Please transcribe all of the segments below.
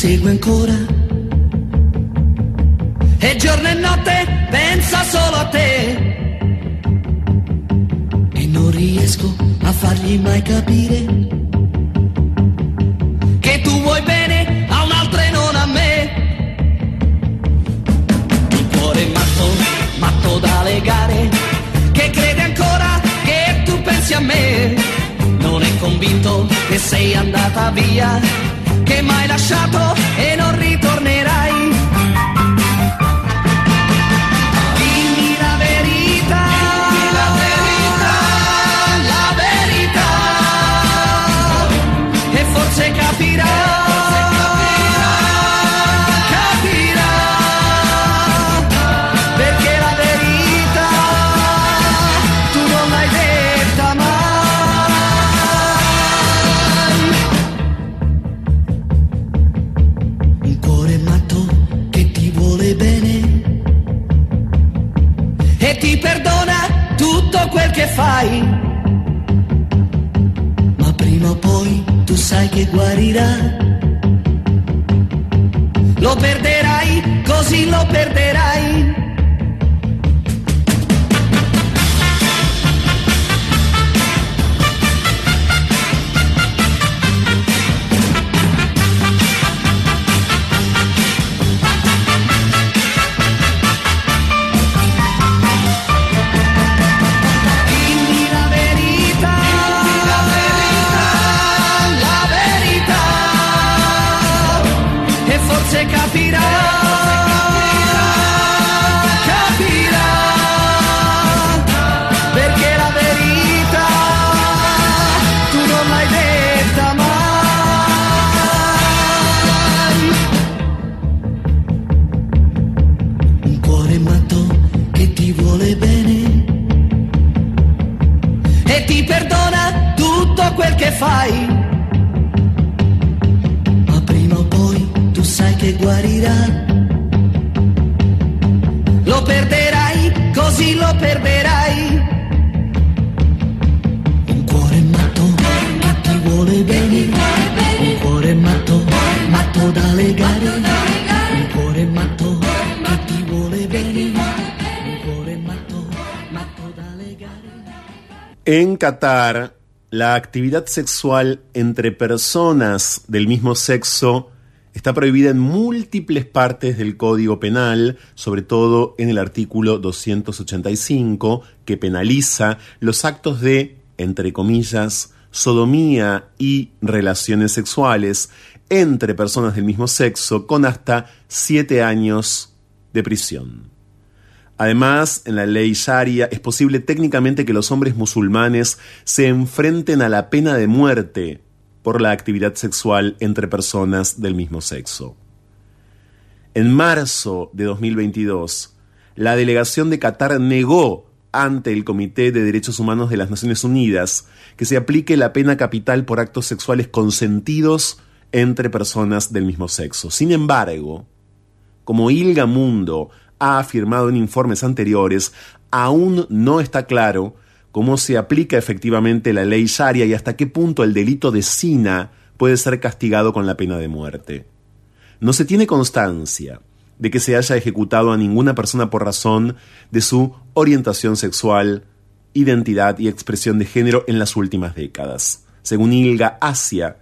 segue ancora. E giorno e notte pensa solo a te. E non riesco a fargli mai capire che tu vuoi bene a un'altra e non a me. Un cuore matto, matto da legare, che crede ancora che tu pensi a me. Non è convinto che sei andata via, mai lasciato e non ritornerà. Lo perderai. Qatar, la actividad sexual entre personas del mismo sexo está prohibida en múltiples partes del Código Penal, sobre todo en el artículo 285, que penaliza los actos de, entre comillas, sodomía y relaciones sexuales entre personas del mismo sexo con hasta siete años de prisión. Además, en la ley Sharia es posible técnicamente que los hombres musulmanes se enfrenten a la pena de muerte por la actividad sexual entre personas del mismo sexo. En marzo de 2022, la delegación de Qatar negó ante el Comité de Derechos Humanos de las Naciones Unidas que se aplique la pena capital por actos sexuales consentidos entre personas del mismo sexo. Sin embargo, como Ilga Mundo ha afirmado en informes anteriores, aún no está claro cómo se aplica efectivamente la ley Sharia y hasta qué punto el delito de Sina puede ser castigado con la pena de muerte. No se tiene constancia de que se haya ejecutado a ninguna persona por razón de su orientación sexual, identidad y expresión de género en las últimas décadas. Según Ilga Asia,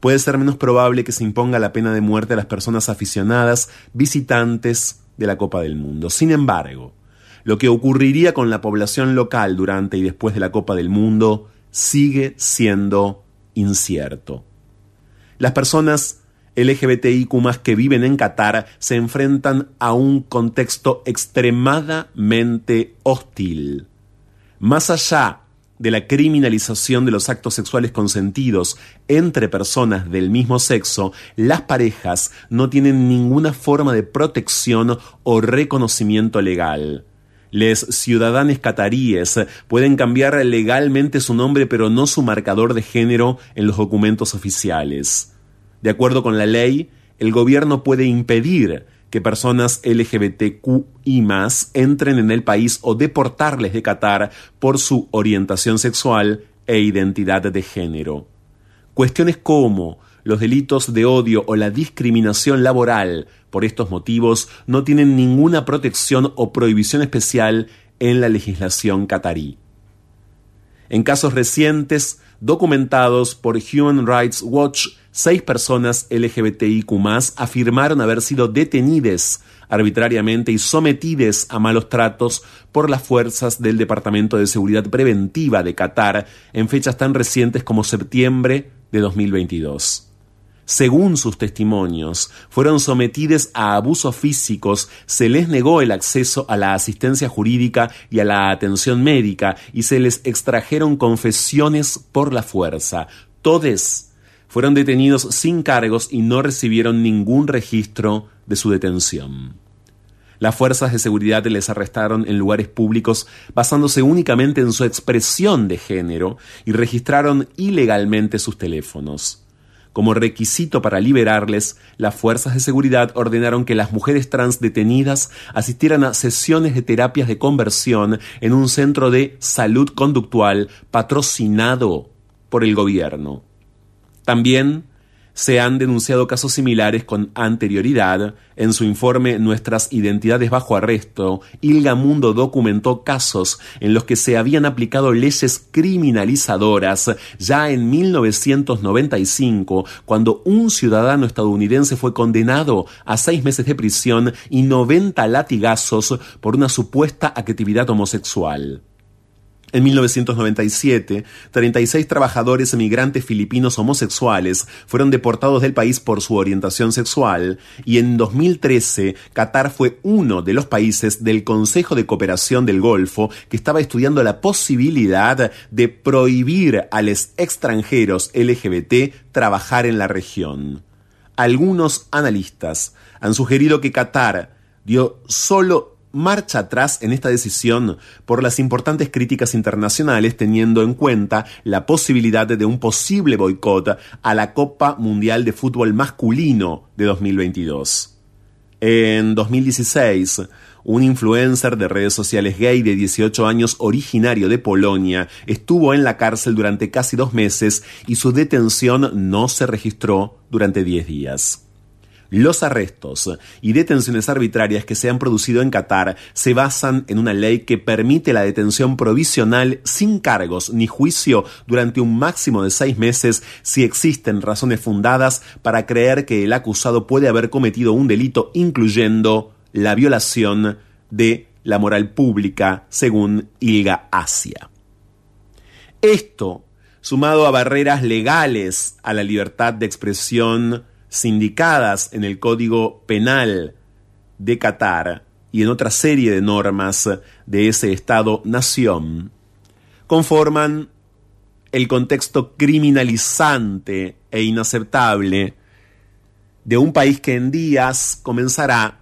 puede ser menos probable que se imponga la pena de muerte a las personas aficionadas, visitantes de la Copa del Mundo. Sin embargo, lo que ocurriría con la población local durante y después de la Copa del Mundo sigue siendo incierto. Las personas LGBTIQ que viven en Qatar se enfrentan a un contexto extremadamente hostil. Más allá de la criminalización de los actos sexuales consentidos entre personas del mismo sexo, las parejas no tienen ninguna forma de protección o reconocimiento legal. Les ciudadanos cataríes pueden cambiar legalmente su nombre pero no su marcador de género en los documentos oficiales. De acuerdo con la ley, el gobierno puede impedir que personas LGBTQI entren en el país o deportarles de Qatar por su orientación sexual e identidad de género. Cuestiones como los delitos de odio o la discriminación laboral por estos motivos no tienen ninguna protección o prohibición especial en la legislación catarí. En casos recientes documentados por Human Rights Watch, seis personas LGBTIQ afirmaron haber sido detenidas arbitrariamente y sometidas a malos tratos por las fuerzas del Departamento de Seguridad Preventiva de Qatar en fechas tan recientes como septiembre de 2022. Según sus testimonios, fueron sometidos a abusos físicos, se les negó el acceso a la asistencia jurídica y a la atención médica y se les extrajeron confesiones por la fuerza. Todos fueron detenidos sin cargos y no recibieron ningún registro de su detención. Las fuerzas de seguridad les arrestaron en lugares públicos basándose únicamente en su expresión de género y registraron ilegalmente sus teléfonos. Como requisito para liberarles, las fuerzas de seguridad ordenaron que las mujeres trans detenidas asistieran a sesiones de terapias de conversión en un centro de salud conductual patrocinado por el gobierno. También se han denunciado casos similares con anterioridad. En su informe Nuestras identidades bajo arresto, Ilga Mundo documentó casos en los que se habían aplicado leyes criminalizadoras ya en 1995, cuando un ciudadano estadounidense fue condenado a seis meses de prisión y 90 latigazos por una supuesta actividad homosexual. En 1997, 36 trabajadores emigrantes filipinos homosexuales fueron deportados del país por su orientación sexual y en 2013 Qatar fue uno de los países del Consejo de Cooperación del Golfo que estaba estudiando la posibilidad de prohibir a los extranjeros LGBT trabajar en la región. Algunos analistas han sugerido que Qatar dio solo marcha atrás en esta decisión por las importantes críticas internacionales teniendo en cuenta la posibilidad de un posible boicot a la Copa Mundial de Fútbol Masculino de 2022. En 2016, un influencer de redes sociales gay de 18 años originario de Polonia estuvo en la cárcel durante casi dos meses y su detención no se registró durante 10 días. Los arrestos y detenciones arbitrarias que se han producido en Qatar se basan en una ley que permite la detención provisional sin cargos ni juicio durante un máximo de seis meses si existen razones fundadas para creer que el acusado puede haber cometido un delito incluyendo la violación de la moral pública según Ilga Asia. Esto, sumado a barreras legales a la libertad de expresión, sindicadas en el Código Penal de Qatar y en otra serie de normas de ese Estado-nación, conforman el contexto criminalizante e inaceptable de un país que en días comenzará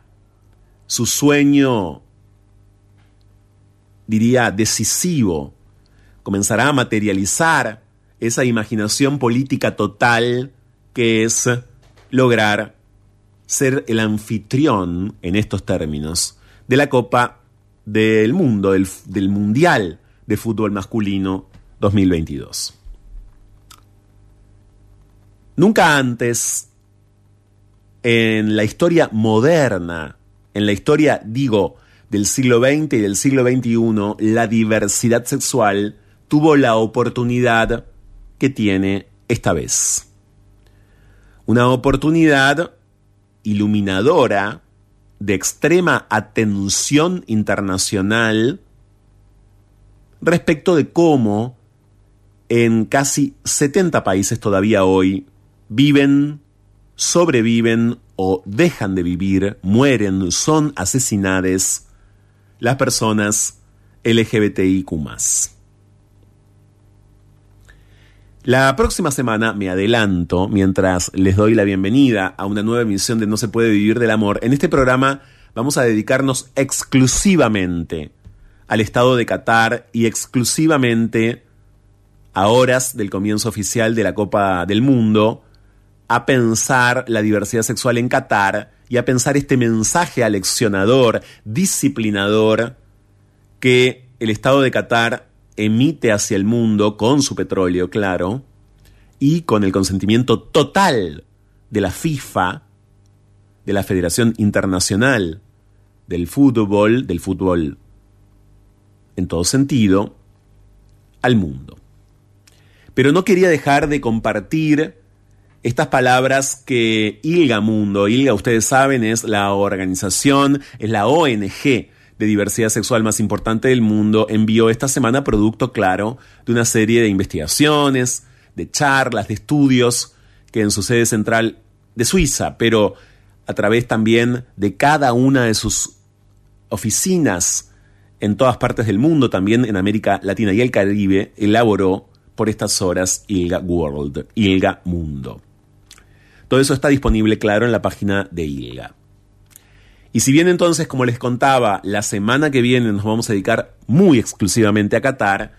su sueño, diría, decisivo, comenzará a materializar esa imaginación política total que es lograr ser el anfitrión, en estos términos, de la Copa del Mundo, del, Mundial de Fútbol Masculino 2022. Nunca antes en la historia moderna, en la historia, digo, del siglo XX y del siglo XXI, la diversidad sexual tuvo la oportunidad que tiene esta vez una oportunidad iluminadora de extrema atención internacional respecto de cómo en casi 70 países todavía hoy viven, sobreviven o dejan de vivir, mueren, son asesinadas las personas LGBTIQ. La próxima semana me adelanto, mientras les doy la bienvenida a una nueva emisión de No se puede vivir del amor. En este programa vamos a dedicarnos exclusivamente al Estado de Qatar y exclusivamente a horas del comienzo oficial de la Copa del Mundo, a pensar la diversidad sexual en Qatar y a pensar este mensaje aleccionador, disciplinador, que el Estado de Qatar emite hacia el mundo con su petróleo, claro, y con el consentimiento total de la FIFA, de la Federación Internacional del Fútbol, del fútbol en todo sentido, al mundo. Pero no quería dejar de compartir estas palabras que ILGA Mundo, ILGA ustedes saben es la organización, es la ONG de diversidad sexual más importante del mundo, envió esta semana producto claro de una serie de investigaciones, de charlas, de estudios que en su sede central de Suiza, pero a través también de cada una de sus oficinas en todas partes del mundo, también en América Latina y el Caribe, elaboró por estas horas ILGA World, ILGA Mundo. Todo eso está disponible, claro, en la página de ILGA. Y si bien entonces, como les contaba, la semana que viene nos vamos a dedicar muy exclusivamente a Qatar,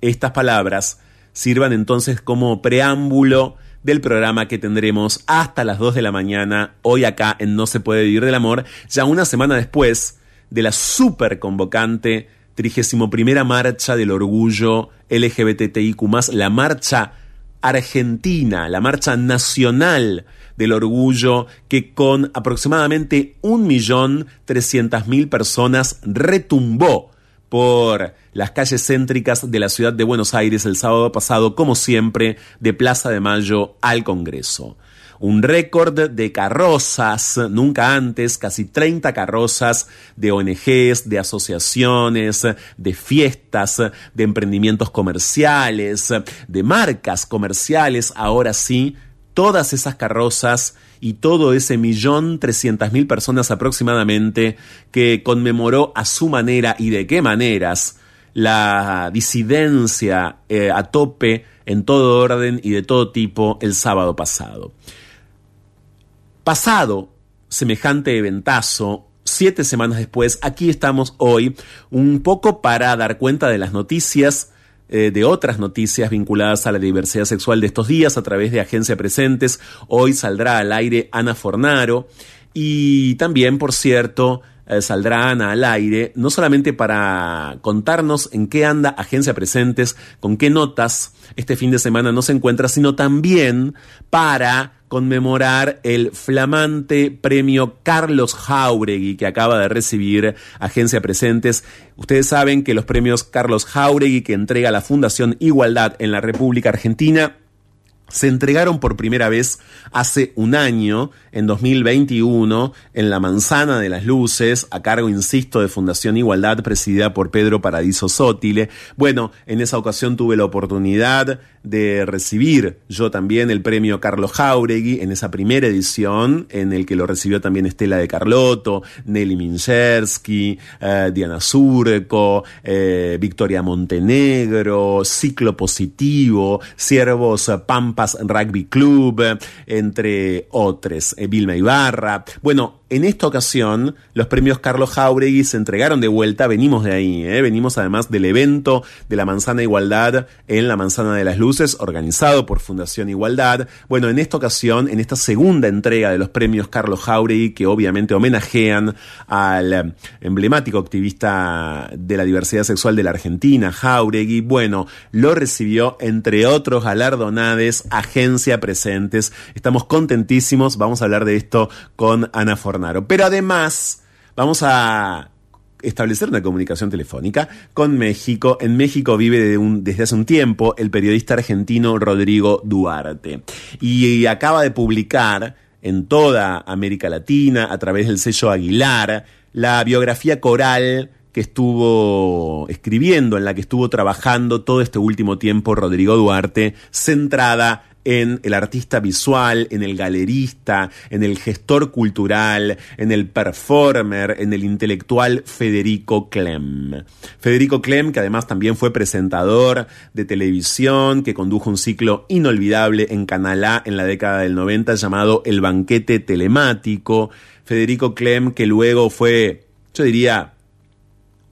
estas palabras sirvan entonces como preámbulo del programa que tendremos hasta las 2 de la mañana, hoy acá en No se puede vivir del amor, ya una semana después de la súper convocante 31 marcha del orgullo LGBTIQ, la marcha argentina, la marcha nacional del orgullo que con aproximadamente 1.300.000 personas retumbó por las calles céntricas de la ciudad de Buenos Aires el sábado pasado, como siempre, de Plaza de Mayo al Congreso. Un récord de carrozas, nunca antes, casi 30 carrozas de ONGs, de asociaciones, de fiestas, de emprendimientos comerciales, de marcas comerciales, ahora sí, todas esas carrozas y todo ese millón trescientas mil personas aproximadamente que conmemoró a su manera y de qué maneras la disidencia eh, a tope en todo orden y de todo tipo el sábado pasado. Pasado semejante eventazo, siete semanas después, aquí estamos hoy, un poco para dar cuenta de las noticias eh, de otras noticias vinculadas a la diversidad sexual de estos días a través de Agencia Presentes. Hoy saldrá al aire Ana Fornaro y también, por cierto, eh, saldrá Ana al aire, no solamente para contarnos en qué anda Agencia Presentes, con qué notas este fin de semana no se encuentra, sino también para conmemorar el flamante premio Carlos Jauregui que acaba de recibir Agencia Presentes. Ustedes saben que los premios Carlos Jauregui que entrega la Fundación Igualdad en la República Argentina se entregaron por primera vez hace un año, en 2021, en la Manzana de las Luces, a cargo, insisto, de Fundación Igualdad, presidida por Pedro Paradiso Sótile. Bueno, en esa ocasión tuve la oportunidad de recibir yo también el premio Carlos Jauregui en esa primera edición, en el que lo recibió también Estela de Carlotto, Nelly Minchersky, eh, Diana Surco, eh, Victoria Montenegro, Ciclo Positivo, Siervos Pampas Rugby Club, entre otros, eh, Vilma Ibarra. Bueno, en esta ocasión, los premios Carlos Jauregui se entregaron de vuelta, venimos de ahí, ¿eh? venimos además del evento de la Manzana Igualdad en la Manzana de las Luces, organizado por Fundación Igualdad. Bueno, en esta ocasión, en esta segunda entrega de los premios Carlos Jauregui, que obviamente homenajean al emblemático activista de la diversidad sexual de la Argentina, Jauregui, bueno, lo recibió entre otros galardonades, agencia presentes. Estamos contentísimos, vamos a hablar de esto con Ana Pero además, vamos a establecer una comunicación telefónica con México. En México vive desde hace un tiempo el periodista argentino Rodrigo Duarte. Y acaba de publicar en toda América Latina, a través del sello Aguilar, la biografía coral que estuvo escribiendo, en la que estuvo trabajando todo este último tiempo Rodrigo Duarte, centrada en el artista visual, en el galerista, en el gestor cultural, en el performer, en el intelectual Federico Clem. Federico Clem, que además también fue presentador de televisión, que condujo un ciclo inolvidable en Canal A en la década del 90 llamado El Banquete Telemático. Federico Clem, que luego fue, yo diría,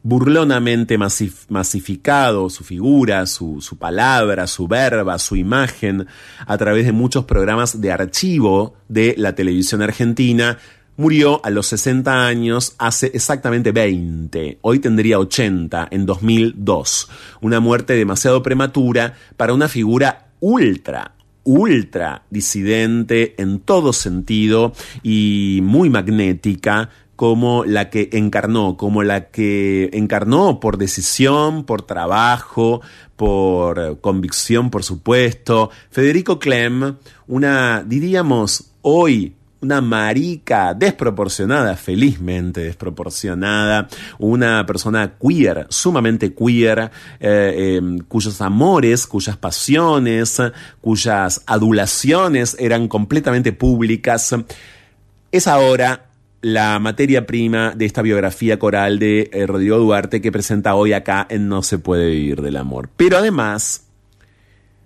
burlonamente masificado su figura, su, su, palabra, su verba, su imagen a través de muchos programas de archivo de la televisión argentina. Murió a los 60 años hace exactamente 20. Hoy tendría 80 en 2002. Una muerte demasiado prematura para una figura ultra, ultra disidente en todo sentido y muy magnética como la que encarnó, como la que encarnó por decisión, por trabajo, por convicción, por supuesto. Federico Clem, una, diríamos, hoy una marica desproporcionada, felizmente desproporcionada, una persona queer, sumamente queer, eh, em, cuyos amores, cuyas pasiones, cuyas adulaciones eran completamente públicas. Es ahora la materia prima de esta biografía coral de eh, Rodrigo Duarte que presenta hoy acá en No se puede vivir del amor. Pero además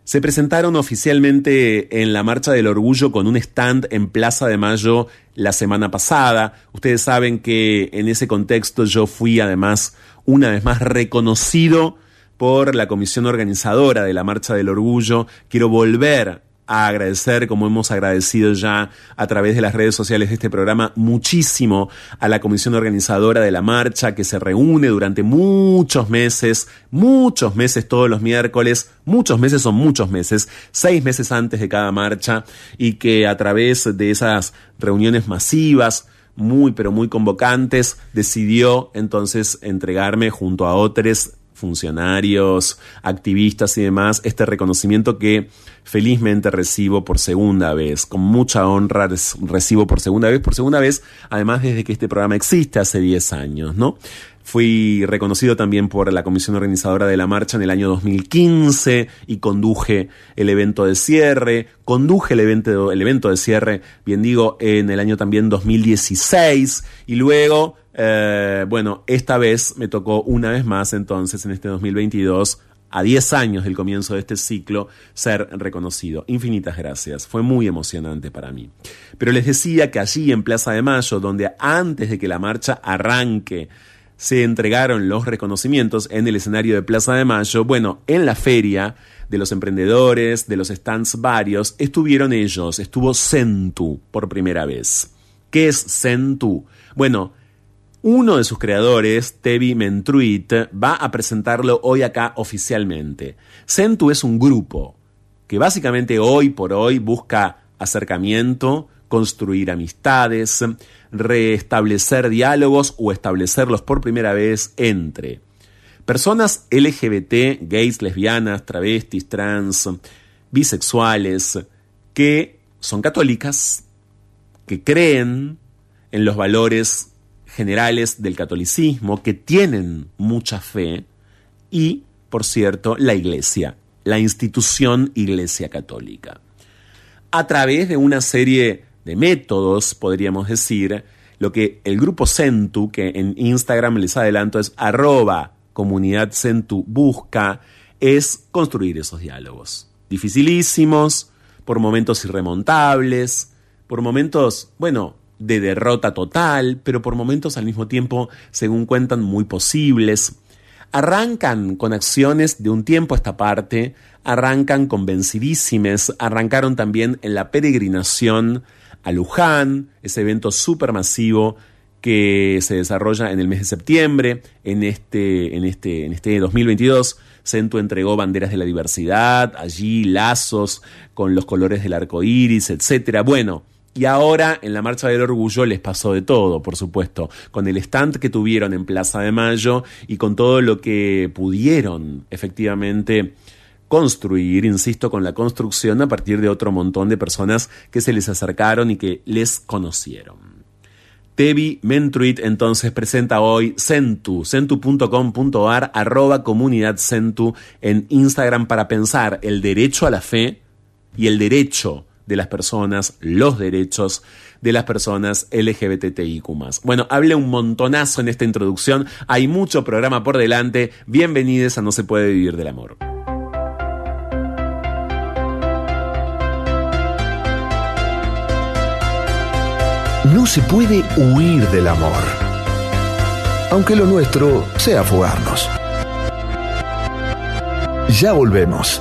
se presentaron oficialmente en la Marcha del Orgullo con un stand en Plaza de Mayo la semana pasada. Ustedes saben que en ese contexto yo fui además una vez más reconocido por la comisión organizadora de la Marcha del Orgullo. Quiero volver a agradecer, como hemos agradecido ya a través de las redes sociales de este programa, muchísimo a la comisión organizadora de la marcha que se reúne durante muchos meses, muchos meses todos los miércoles, muchos meses son muchos meses, seis meses antes de cada marcha y que a través de esas reuniones masivas, muy pero muy convocantes, decidió entonces entregarme junto a otros funcionarios, activistas y demás, este reconocimiento que felizmente recibo por segunda vez, con mucha honra recibo por segunda vez, por segunda vez, además desde que este programa existe hace 10 años, ¿no? Fui reconocido también por la comisión organizadora de la marcha en el año 2015 y conduje el evento de cierre. Conduje el evento, el evento de cierre, bien digo, en el año también 2016 y luego eh, bueno, esta vez me tocó una vez más entonces en este 2022 a 10 años del comienzo de este ciclo, ser reconocido. Infinitas gracias, fue muy emocionante para mí. Pero les decía que allí en Plaza de Mayo, donde antes de que la marcha arranque, se entregaron los reconocimientos en el escenario de Plaza de Mayo, bueno, en la feria de los emprendedores, de los stands varios, estuvieron ellos, estuvo Centu por primera vez. ¿Qué es Centu? Bueno, uno de sus creadores, Tevi Mentruit, va a presentarlo hoy acá oficialmente. Centu es un grupo que básicamente hoy por hoy busca acercamiento, construir amistades, restablecer diálogos o establecerlos por primera vez entre personas LGBT, gays, lesbianas, travestis, trans, bisexuales, que son católicas, que creen en los valores generales del catolicismo que tienen mucha fe y, por cierto, la Iglesia, la institución Iglesia Católica. A través de una serie de métodos, podríamos decir, lo que el grupo Centu, que en Instagram les adelanto es arroba comunidad Centu busca, es construir esos diálogos. Dificilísimos, por momentos irremontables, por momentos, bueno, de derrota total, pero por momentos al mismo tiempo, según cuentan, muy posibles. Arrancan con acciones de un tiempo a esta parte, arrancan convencidísimes, arrancaron también en la peregrinación a Luján, ese evento supermasivo que se desarrolla en el mes de septiembre, en este, en este, en este 2022. Centu entregó banderas de la diversidad, allí lazos con los colores del arco iris, etc. Bueno, y ahora en la Marcha del Orgullo les pasó de todo, por supuesto, con el stand que tuvieron en Plaza de Mayo y con todo lo que pudieron efectivamente construir, insisto, con la construcción a partir de otro montón de personas que se les acercaron y que les conocieron. Tevi Mentruit entonces presenta hoy Centu, centu.com.ar, arroba comunidad Centu en Instagram para pensar el derecho a la fe y el derecho de las personas, los derechos de las personas LGBTIQ. Bueno, hablé un montonazo en esta introducción, hay mucho programa por delante, bienvenidos a No se puede vivir del amor. No se puede huir del amor, aunque lo nuestro sea fugarnos. Ya volvemos.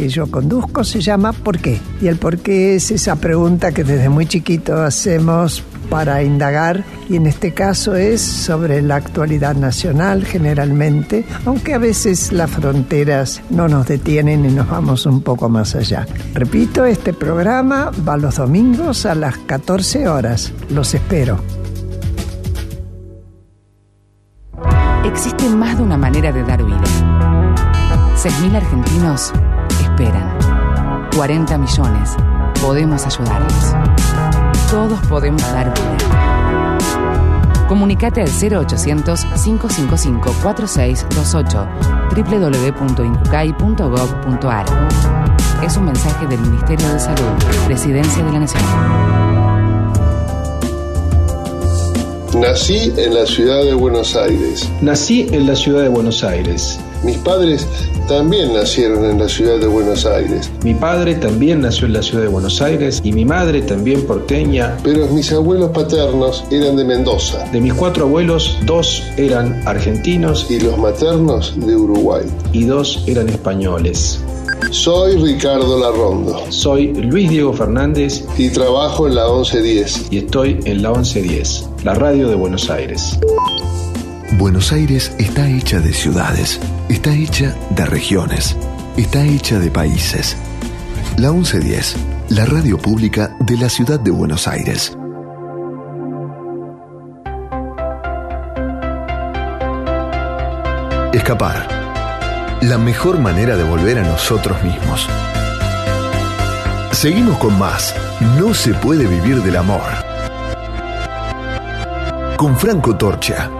que yo conduzco se llama ¿Por qué? Y el por qué es esa pregunta que desde muy chiquito hacemos para indagar y en este caso es sobre la actualidad nacional generalmente, aunque a veces las fronteras no nos detienen y nos vamos un poco más allá. Repito, este programa va los domingos a las 14 horas. Los espero. Existe más de una manera de dar vida. 6.000 argentinos esperan. 40 millones. Podemos ayudarles. Todos podemos dar vida. Comunicate al 0800-555-4628 www.incucay.gov.ar Es un mensaje del Ministerio de Salud, Presidencia de la Nación. Nací en la ciudad de Buenos Aires. Nací en la ciudad de Buenos Aires. Mis padres también nacieron en la ciudad de Buenos Aires. Mi padre también nació en la ciudad de Buenos Aires y mi madre también porteña. Pero mis abuelos paternos eran de Mendoza. De mis cuatro abuelos, dos eran argentinos y los maternos de Uruguay. Y dos eran españoles. Soy Ricardo Larrondo. Soy Luis Diego Fernández. Y trabajo en la 1110. Y estoy en la 1110, la radio de Buenos Aires. Buenos Aires está hecha de ciudades, está hecha de regiones, está hecha de países. La 1110, la radio pública de la ciudad de Buenos Aires. Escapar la mejor manera de volver a nosotros mismos. Seguimos con más. No se puede vivir del amor. Con Franco Torcha.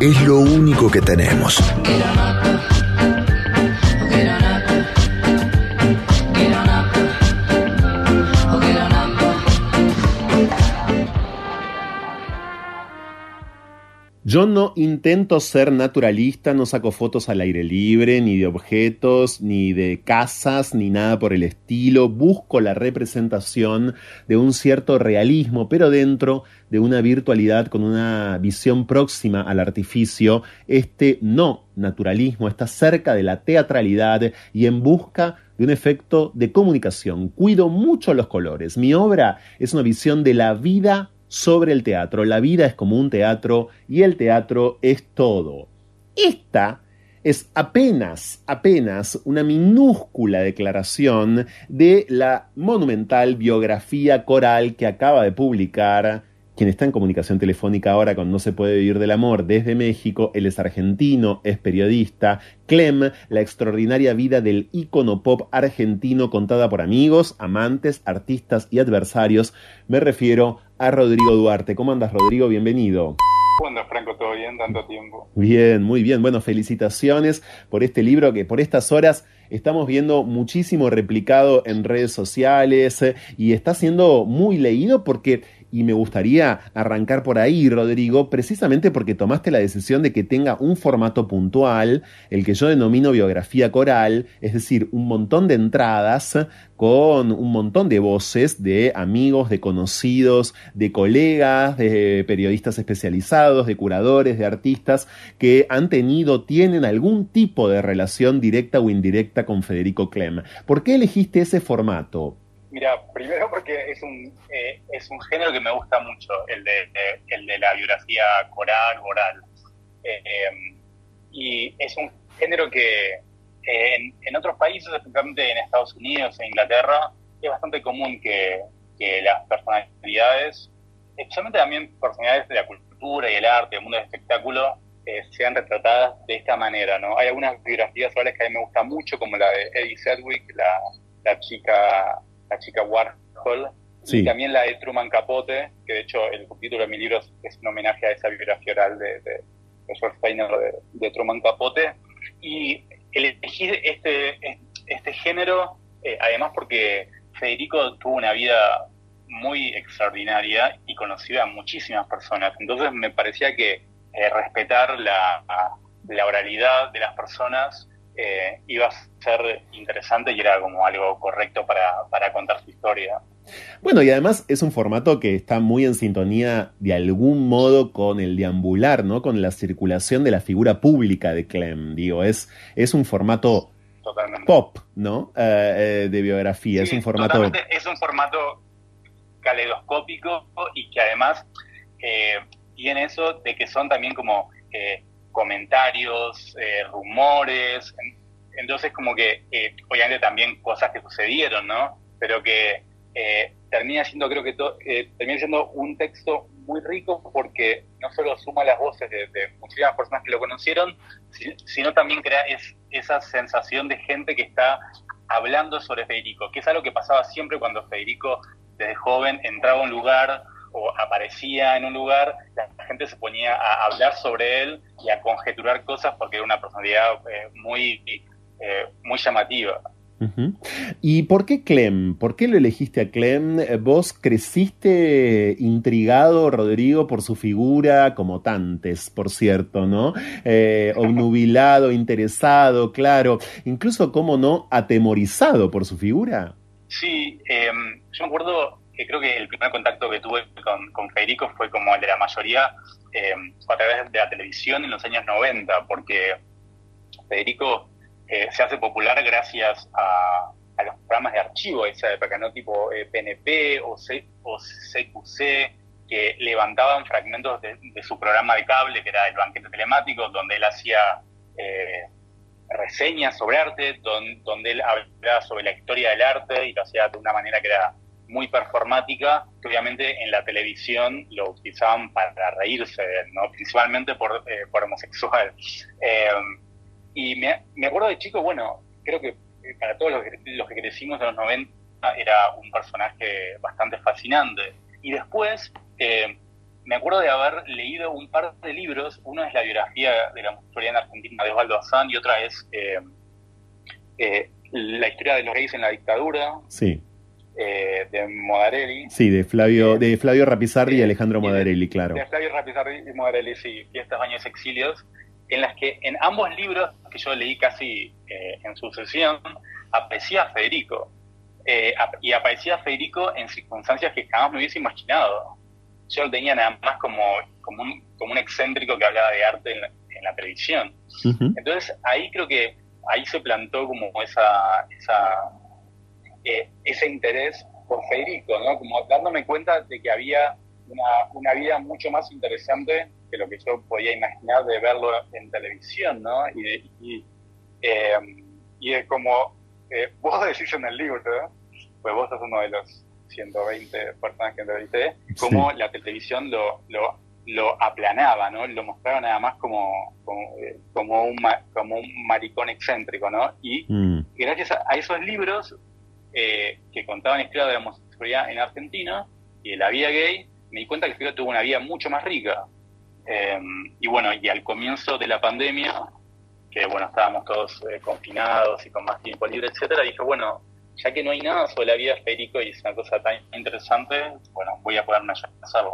Es lo único que tenemos. Yo no intento ser naturalista, no saco fotos al aire libre, ni de objetos, ni de casas, ni nada por el estilo. Busco la representación de un cierto realismo, pero dentro de una virtualidad con una visión próxima al artificio. Este no naturalismo está cerca de la teatralidad y en busca de un efecto de comunicación. Cuido mucho los colores. Mi obra es una visión de la vida sobre el teatro. La vida es como un teatro y el teatro es todo. Esta es apenas, apenas una minúscula declaración de la monumental biografía coral que acaba de publicar quien está en comunicación telefónica ahora con No se puede vivir del amor desde México, él es argentino, es periodista, Clem, la extraordinaria vida del ícono pop argentino contada por amigos, amantes, artistas y adversarios, me refiero a Rodrigo Duarte. ¿Cómo andas, Rodrigo? Bienvenido. ¿Cómo andas, Franco? ¿Todo bien? Tanto tiempo. Bien, muy bien. Bueno, felicitaciones por este libro que por estas horas estamos viendo muchísimo replicado en redes sociales eh, y está siendo muy leído porque y me gustaría arrancar por ahí, Rodrigo, precisamente porque tomaste la decisión de que tenga un formato puntual, el que yo denomino biografía coral, es decir, un montón de entradas con un montón de voces de amigos, de conocidos, de colegas, de periodistas especializados, de curadores, de artistas que han tenido, tienen algún tipo de relación directa o indirecta con Federico Clem. ¿Por qué elegiste ese formato? Mira, primero porque es un, eh, es un género que me gusta mucho, el de, el de la biografía coral, oral. Eh, y es un género que eh, en, en, otros países, especialmente en Estados Unidos e Inglaterra, es bastante común que, que las personalidades especialmente también personalidades de la cultura y el arte, el mundo del espectáculo, eh, sean retratadas de esta manera, ¿no? Hay algunas biografías que a mí me gustan mucho, como la de Eddie Sedgwick, la, la chica la chica Warhol, y también la de Truman Capote, que de hecho el subtítulo de mi libro es un homenaje a esa biografía oral de, de, George Steiner de, Truman Capote. Y elegí este, este género, eh, además porque Federico tuvo una vida muy extraordinaria y conocida a muchísimas personas. Entonces me parecía que eh, respetar la, la, oralidad de las personas eh, iba a ser interesante y era como algo correcto para, para contar su historia. Bueno, y además es un formato que está muy en sintonía de algún modo con el deambular, ¿no? Con la circulación de la figura pública de Clem. Digo, es, es un formato pop, ¿no? Eh, de biografía. es un formato. Es un formato caleidoscópico y que además tiene eso de que son también como eh, comentarios, eh, rumores, entonces como que eh, obviamente también cosas que sucedieron, ¿no? Pero que termina siendo, creo que termina siendo un texto muy rico porque no solo suma las voces de, muchísimas personas que lo conocieron, sino también crea es, esa sensación de gente que está hablando sobre Federico, que es algo que pasaba siempre cuando Federico desde joven entraba a un lugar o aparecía en un lugar, la gente se ponía a hablar sobre él y a conjeturar cosas porque era una personalidad eh, muy, eh, muy llamativa. ¿Y por qué Clem? ¿Por qué lo elegiste a Clem? Vos creciste intrigado, Rodrigo, por su figura, como tantes, por cierto, ¿no? Eh, obnubilado, interesado, claro, incluso, ¿cómo no, atemorizado por su figura. Sí, em, yo me acuerdo creo que el primer contacto que tuve con, Federico fue como el de la mayoría, eh, a través de la televisión en los años 90, porque Federico eh, se hace popular gracias a, los programas de archivo esa época, ¿no? Tipo PNP eh, o, C, o CQC, que levantaban fragmentos de, su programa de cable, que era el banquete telemático, donde él hacía reseñas sobre arte, donde él hablaba sobre la historia del arte y lo hacía de una manera que era muy performática, que obviamente en la televisión lo utilizaban para reírse, ¿no? principalmente por, eh, por homosexual. Eh, y me, me, acuerdo de chico, bueno, creo que para todos los, los que crecimos en los 90 era un personaje bastante fascinante. Y después eh, me acuerdo de haber leído un par de libros, uno es la biografía de la historia en Argentina de Osvaldo Azán y otra es la historia de los gays en la dictadura. Sí eh, de Modarelli. Sí, de Flavio, de Flavio Rapizarri y Alejandro Modarelli, claro. De Flavio Rapizarri y Modarelli, sí, y estos años exilios, en las que en ambos libros, que yo leí casi eh, en sucesión, aparecía Federico. Eh, y aparecía Federico en circunstancias que jamás me hubiese imaginado. Yo lo tenía nada más como, como, un, como un excéntrico que hablaba de arte en la, televisión. Entonces ahí creo que ahí se plantó como esa, esa eh, ese interés por Federico, ¿no? Como dándome cuenta de que había una, una, vida mucho más interesante que lo que yo podía imaginar de verlo en televisión, ¿no? Y, y, eh, y es como eh, vos decís en el libro, pues vos sos uno de los 120 personas que entrevisté, como la televisión lo, lo, lo, aplanaba, ¿no? Lo mostraba nada más como, como, como, un, como un maricón excéntrico, ¿no? Y mm. gracias a, esos libros eh, que contaban historias de la homosexualidad en Argentina y de la vida gay, me di cuenta que Fidel tuvo una vida mucho más rica. Em, y bueno, y al comienzo de la pandemia, que bueno, estábamos todos eh, confinados y con más tiempo libre, etcétera, dije, bueno, ya que no hay nada sobre la vida de Federico y es una cosa tan interesante, bueno, voy a poderme hacerlo.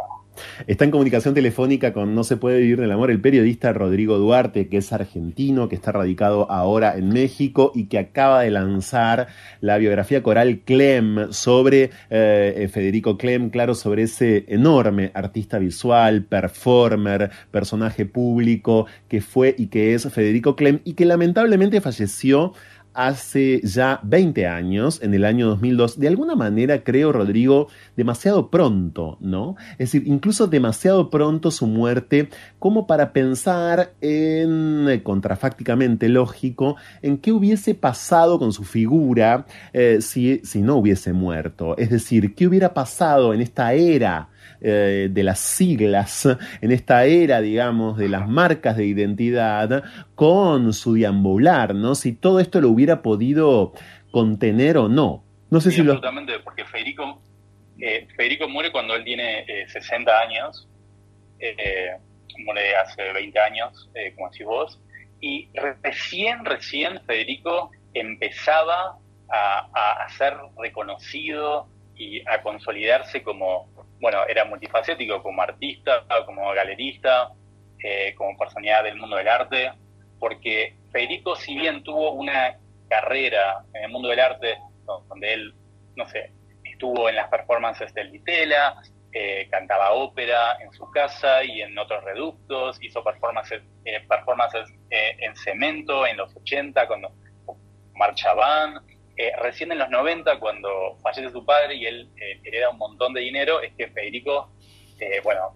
Está en comunicación telefónica con No se puede vivir del amor el periodista Rodrigo Duarte, que es argentino, que está radicado ahora en México y que acaba de lanzar la biografía coral Clem sobre eh, Federico Clem, claro, sobre ese enorme artista visual, performer, personaje público que fue y que es Federico Clem y que lamentablemente falleció hace ya 20 años, en el año 2002, de alguna manera creo, Rodrigo, demasiado pronto, ¿no? Es decir, incluso demasiado pronto su muerte como para pensar en, eh, contrafácticamente lógico, en qué hubiese pasado con su figura eh, si, si no hubiese muerto. Es decir, qué hubiera pasado en esta era eh, de las siglas, en esta era, digamos, de las marcas de identidad, con su deambular, ¿no? Si todo esto lo hubiera podido contener o no. No sé si absolutamente, porque Federico, eh, Federico muere cuando él tiene 60 eh, años, muere hace 20 años, como decís vos, y recién, recién Federico empezaba a, a, ser reconocido y a consolidarse como, bueno, era multifacético como artista, como galerista, eh, como personalidad del mundo del arte, porque Federico, si bien tuvo una carrera en el mundo del arte, donde él, no sé, estuvo en las performances del Vitela, eh, cantaba ópera en su casa y en otros reductos, hizo performances, eh, performances en cemento en los 80 cuando marchaban, eh, recién en los 90, cuando fallece su padre y él eh, hereda un montón de dinero, es que Federico, eh, bueno,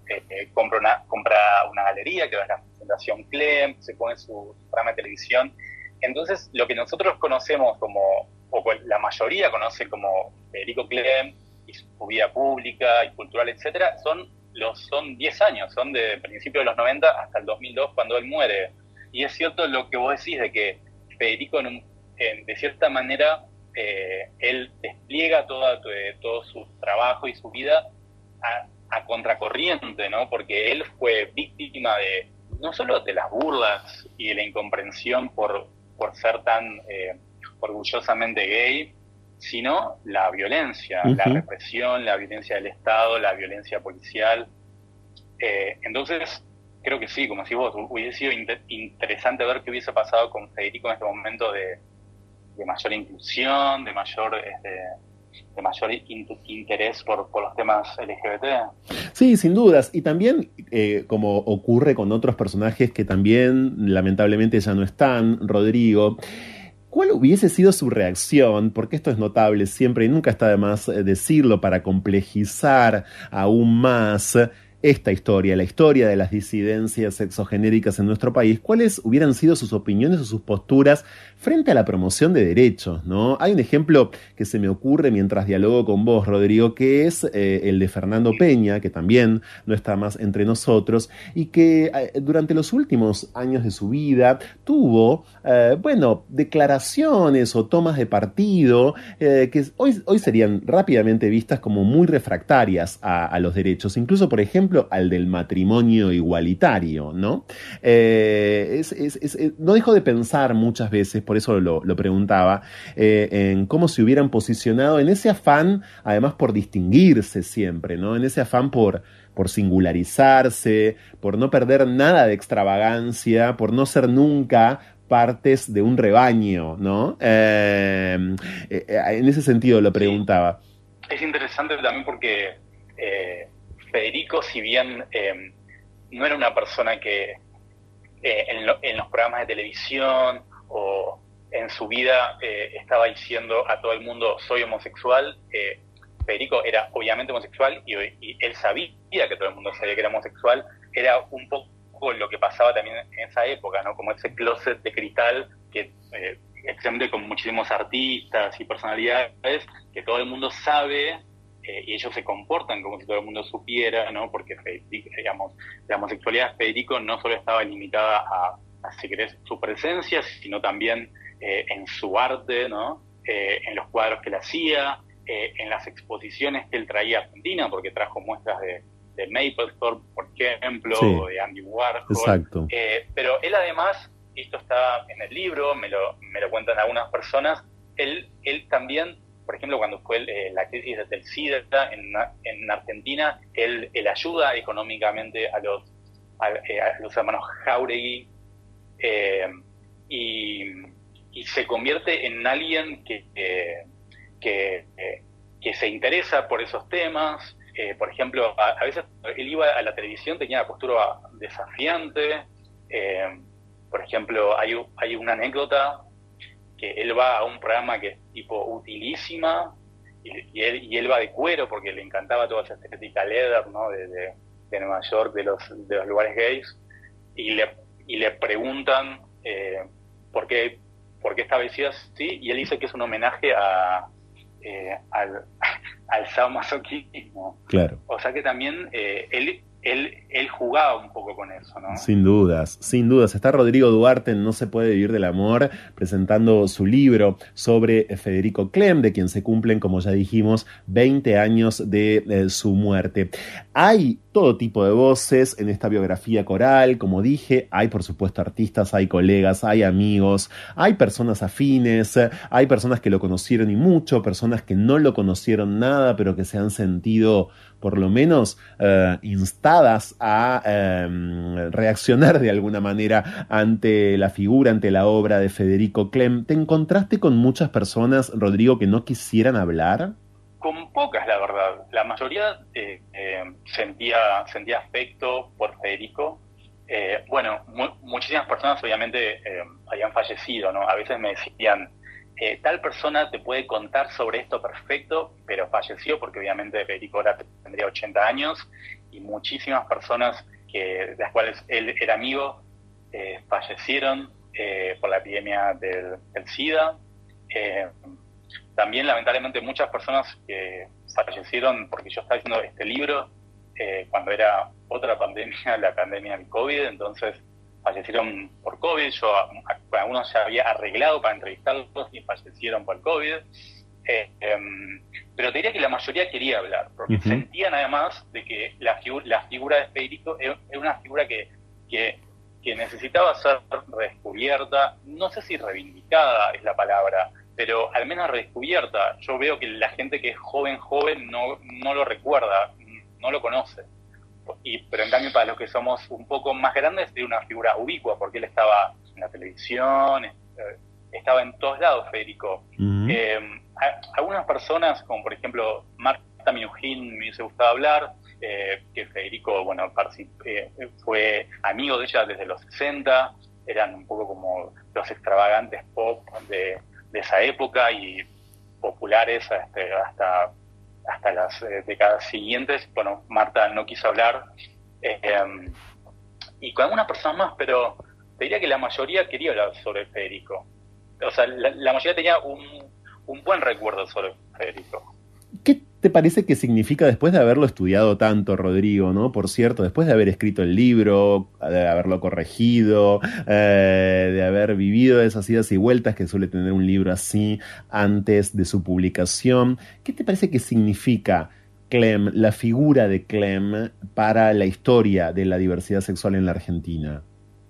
compra, una, compra una galería que a la Fundación Clem, se pone su, programa de televisión. Entonces, lo que nosotros conocemos como, o la mayoría conoce como Federico Clem y su vida pública y cultural, etcétera, son los son 10 años, son de principio de los 90 hasta el 2002 cuando él muere. Y es cierto lo que vos decís de que Federico en de cierta manera eh, él despliega toda, eh, todo su trabajo y su vida a, contracorriente, ¿no? Porque él fue víctima de no solo de las burlas y de la incomprensión por, por ser tan eh, orgullosamente gay, sino la violencia, la represión, la violencia del Estado, la violencia policial. entonces, creo que sí, como si vos, hubiese sido interesante ver qué hubiese pasado con Federico en este momento de, de mayor inclusión, de mayor este, de mayor interés por, los temas LGBT. Sí, sin dudas. Y también, eh, como ocurre con otros personajes que también lamentablemente ya no están, Rodrigo, ¿Cuál hubiese sido su reacción? Porque esto es notable siempre y nunca está de más eh, decirlo para complejizar aún más esta historia, la historia de las disidencias sexogenéricas en nuestro país, ¿cuáles hubieran sido sus opiniones o sus posturas frente a la promoción de derechos? ¿no? Hay un ejemplo que se me ocurre mientras dialogo con vos, Rodrigo, que es eh, el de Fernando Peña, que también no está más entre nosotros, y que eh, durante los últimos años de su vida tuvo, eh, bueno, declaraciones o tomas de partido que hoy, hoy serían rápidamente vistas como muy refractarias a, los derechos. Incluso, por ejemplo, al del matrimonio igualitario, ¿no? Eh, no dejo de pensar muchas veces, por eso lo, preguntaba, eh, en cómo se hubieran posicionado en ese afán, además por distinguirse siempre, ¿no? En ese afán por, por singularizarse, por no perder nada de extravagancia, por no ser nunca partes de un rebaño, ¿no? en ese sentido lo preguntaba. Es interesante también porque Federico, si bien eh, no era una persona que eh, en, los programas de televisión o en su vida eh, estaba diciendo a todo el mundo soy homosexual, Federico era obviamente homosexual y, él sabía que todo el mundo sabía que era homosexual, era un poco lo que pasaba también en esa época, ¿no? Como ese closet de cristal que especialmente con muchísimos artistas y personalidades, que todo el mundo sabe eh, y ellos se comportan como si todo el mundo supiera, ¿no? Porque, digamos, la homosexualidad de Federico no solo estaba limitada a, a su presencia, sino también eh, en su arte, ¿no? Eh, en los cuadros que él hacía, en las exposiciones que él traía a Argentina, porque trajo muestras de, de Mapplethorpe, por ejemplo, o de Andy Warhol. Exacto. pero él además, esto está en el libro, me lo, me lo cuentan algunas personas, él, él también por ejemplo, cuando fue eh, la crisis del SIDA en, en Argentina, él, él, ayuda económicamente a los, a, eh, los hermanos Jauregui eh, y, y, se convierte en alguien que, que, se interesa por esos temas. por ejemplo, a, veces él iba a la televisión, tenía una postura desafiante. por ejemplo, hay, hay una anécdota que él va a un programa que es tipo utilísima y, él, y él va de cuero porque le encantaba toda esa estética leather ¿no? de, de, Nueva York, de los, de los lugares gays, y le, y le preguntan eh, por, qué, por qué está vestida así, y él dice que es un homenaje a, al, al sadomasoquismo. Claro. O sea que también él él, él jugaba un poco con eso, ¿no? Sin dudas, sin dudas. Está Rodrigo Duarte en No se puede vivir del amor presentando su libro sobre Federico Clem, de quien se cumplen, como ya dijimos, 20 años de, de su muerte. Hay todo tipo de voces en esta biografía coral, como dije, hay por supuesto artistas, hay colegas, hay amigos, hay personas afines, hay personas que lo conocieron y mucho, personas que no lo conocieron nada, pero que se han sentido por lo menos eh, instadas a eh, reaccionar de alguna manera ante la figura, ante la obra de Federico Clem. ¿Te encontraste con muchas personas, Rodrigo, que no quisieran hablar? Con pocas, la verdad. La mayoría eh, sentía, sentía afecto por Federico. bueno, mu muchísimas personas obviamente habían fallecido, ¿no? A veces me decían, eh, tal persona te puede contar sobre esto perfecto, pero falleció porque obviamente Federico ahora tendría 80 años y muchísimas personas que, de las cuales él era amigo eh, fallecieron eh, por la epidemia del, SIDA. también lamentablemente muchas personas que fallecieron porque yo estaba haciendo este libro cuando era otra pandemia, la pandemia del COVID, entonces fallecieron por COVID, yo algunos ya había arreglado para entrevistarlos y fallecieron por COVID. Eh, em, pero te diría que la mayoría quería hablar, porque sentían además de que la, la figura de Federico era una figura que, que, necesitaba ser redescubierta, no sé si reivindicada es la palabra, pero al menos redescubierta. Yo veo que la gente que es joven, joven, no, no lo recuerda, no lo conoce y, pero en cambio para los que somos un poco más grandes es una figura ubicua, porque él estaba en la televisión, eh, estaba en todos lados, Federico. Eh, algunas personas, como por ejemplo Marta Minujín, me hubiese gustado hablar, eh, que Federico, bueno, fue amigo de ella desde los 60, eran un poco como los extravagantes pop de, esa época y populares este, hasta hasta las eh, décadas siguientes. Bueno, Marta no quiso hablar. Eh, y con algunas personas más, pero te diría que la mayoría quería hablar sobre Federico. O sea, la, mayoría tenía un, un buen recuerdo sobre Federico. ¿Qué te parece que significa después de haberlo estudiado tanto, Rodrigo, ¿no? Por cierto, después de haber escrito el libro, de haberlo corregido, eh, de haber vivido esas idas y vueltas que suele tener un libro así antes de su publicación, ¿qué te parece que significa Clem, la figura de Clem para la historia de la diversidad sexual en la Argentina?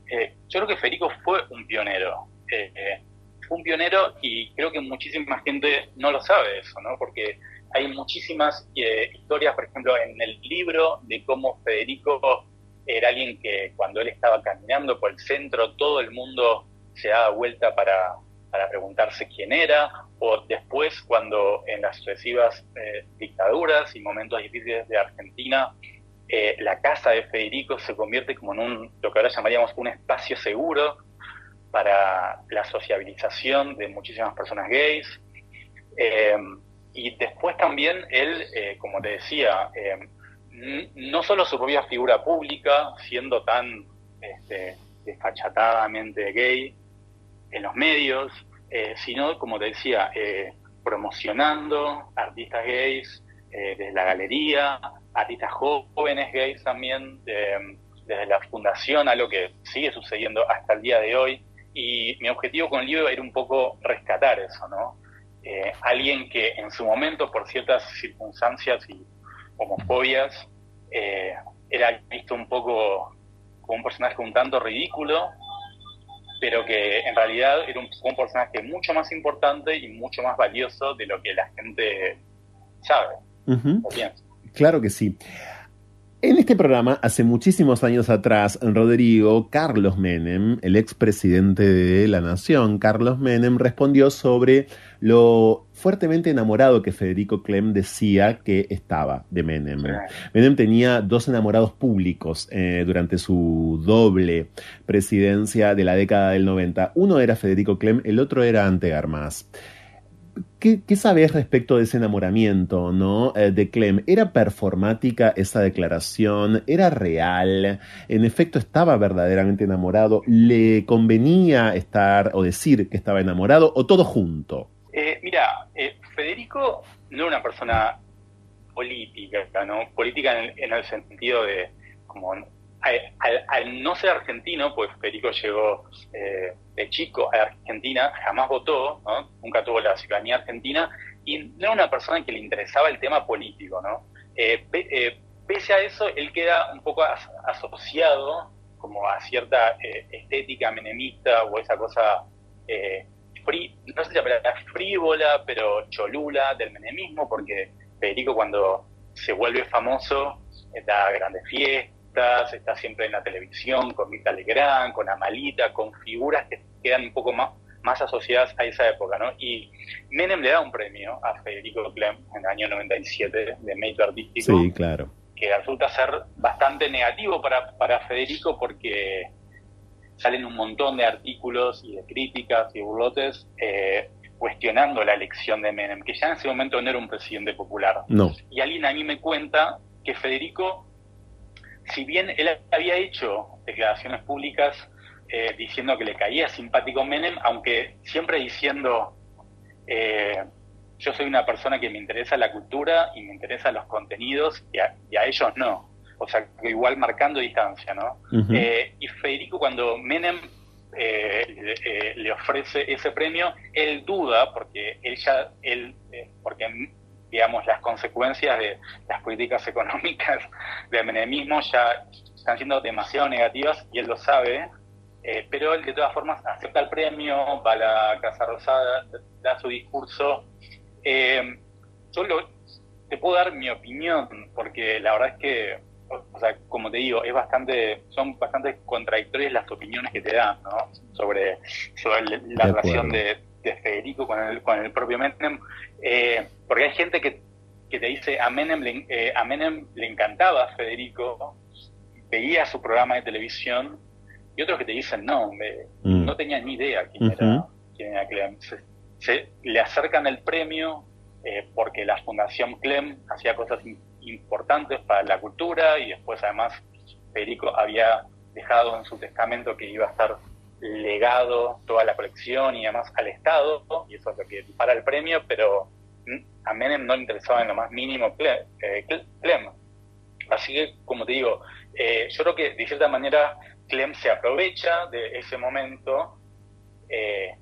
Eh, yo creo que Federico fue un pionero. Eh, fue un pionero y creo que muchísima gente no lo sabe eso, ¿no? Porque hay muchísimas eh, historias, por ejemplo, en el libro de cómo Federico era alguien que cuando él estaba caminando por el centro, todo el mundo se daba vuelta para, preguntarse quién era, o después cuando en las sucesivas eh, dictaduras y momentos difíciles de Argentina, eh, la casa de Federico se convierte como en un, lo que ahora llamaríamos un espacio seguro para la sociabilización de muchísimas personas gays. Y después también él, eh, como te decía, eh, no solo su propia figura pública, siendo tan este, desfachatadamente gay en los medios, eh, sino, como te decía, promocionando artistas gays desde la galería, artistas jóvenes gays también, desde la fundación, a lo que sigue sucediendo hasta el día de hoy. Y mi objetivo con el libro era un poco rescatar eso, ¿no? Eh, alguien que en su momento, por ciertas circunstancias y homofobias, eh, era visto un poco como un personaje un tanto ridículo, pero que en realidad era un, un personaje mucho más importante y mucho más valioso de lo que la gente sabe o piensa. Claro que sí. En este programa, hace muchísimos años atrás, Rodrigo Carlos Menem, el expresidente de la Nación, Carlos Menem, respondió sobre lo fuertemente enamorado que Federico Clem decía que estaba de Menem. Menem tenía dos enamorados públicos eh, durante su doble presidencia de la década del 90. Uno era Federico Clem, el otro era Ante Armas. ¿Qué, sabes respecto de ese enamoramiento ¿no? Eh, de Clem? ¿Era performática esa declaración? ¿Era real? ¿En efecto estaba verdaderamente enamorado? ¿Le convenía estar o decir que estaba enamorado o todo junto? Eh, mira, eh, Federico no era una persona política, ¿no? Política en el, sentido de, como, al, no ser argentino, pues Federico llegó eh, de chico a Argentina, jamás votó, ¿no? Nunca tuvo la ciudadanía argentina, y no era una persona que le interesaba el tema político, ¿no? Eh, eh, pese a eso, él queda un poco asociado como a cierta estética menemista o esa cosa no sé si la palabra frívola, pero cholula del menemismo, porque Federico cuando se vuelve famoso da grandes fiestas, está siempre en la televisión con Vita Legrand, con Amalita, con figuras que quedan un poco más, más asociadas a esa época, ¿no? Y Menem le da un premio a Federico Clem en el año 97 de mérito artístico. Sí, claro. Que resulta ser bastante negativo para, para Federico porque salen un montón de artículos y de críticas y burlotes eh, cuestionando la elección de Menem, que ya en ese momento no era un presidente popular. No. Y alguien a mí me cuenta que Federico, si bien él había hecho declaraciones públicas eh, diciendo que le caía simpático Menem, aunque siempre diciendo, eh, yo soy una persona que me interesa la cultura y me interesan los contenidos y a ellos no o sea, igual marcando distancia, ¿no? Eh, y Federico, cuando Menem eh, eh, le ofrece ese premio, él duda, porque él ya, él, porque digamos, las consecuencias de las políticas económicas del menemismo ya están siendo demasiado negativas y él lo sabe, pero él de todas formas acepta el premio, va a la Casa Rosada, da su discurso. yo te puedo dar mi opinión, porque la verdad es que o sea, como te digo, es bastante, son bastante contradictorias las opiniones que te dan, ¿no? Sobre, la relación de, Federico con el, con el propio Menem, eh, porque hay gente que, que te dice a Menem, le, eh, a Menem le encantaba a Federico, veía su programa de televisión, y otros que te dicen no, mm. no tenía ni idea quién era, quién era Clem. Se, le acercan el premio eh, porque la Fundación Clem hacía cosas importantes para la cultura y después además Federico había dejado en su testamento que iba a estar legado toda la colección y además al Estado, y eso es lo que dispara el premio, pero mm, a Menem no le interesaba en lo más mínimo eh, Clem. Así que, como te digo, eh, yo creo que de cierta manera Clem se aprovecha de ese momento, eh,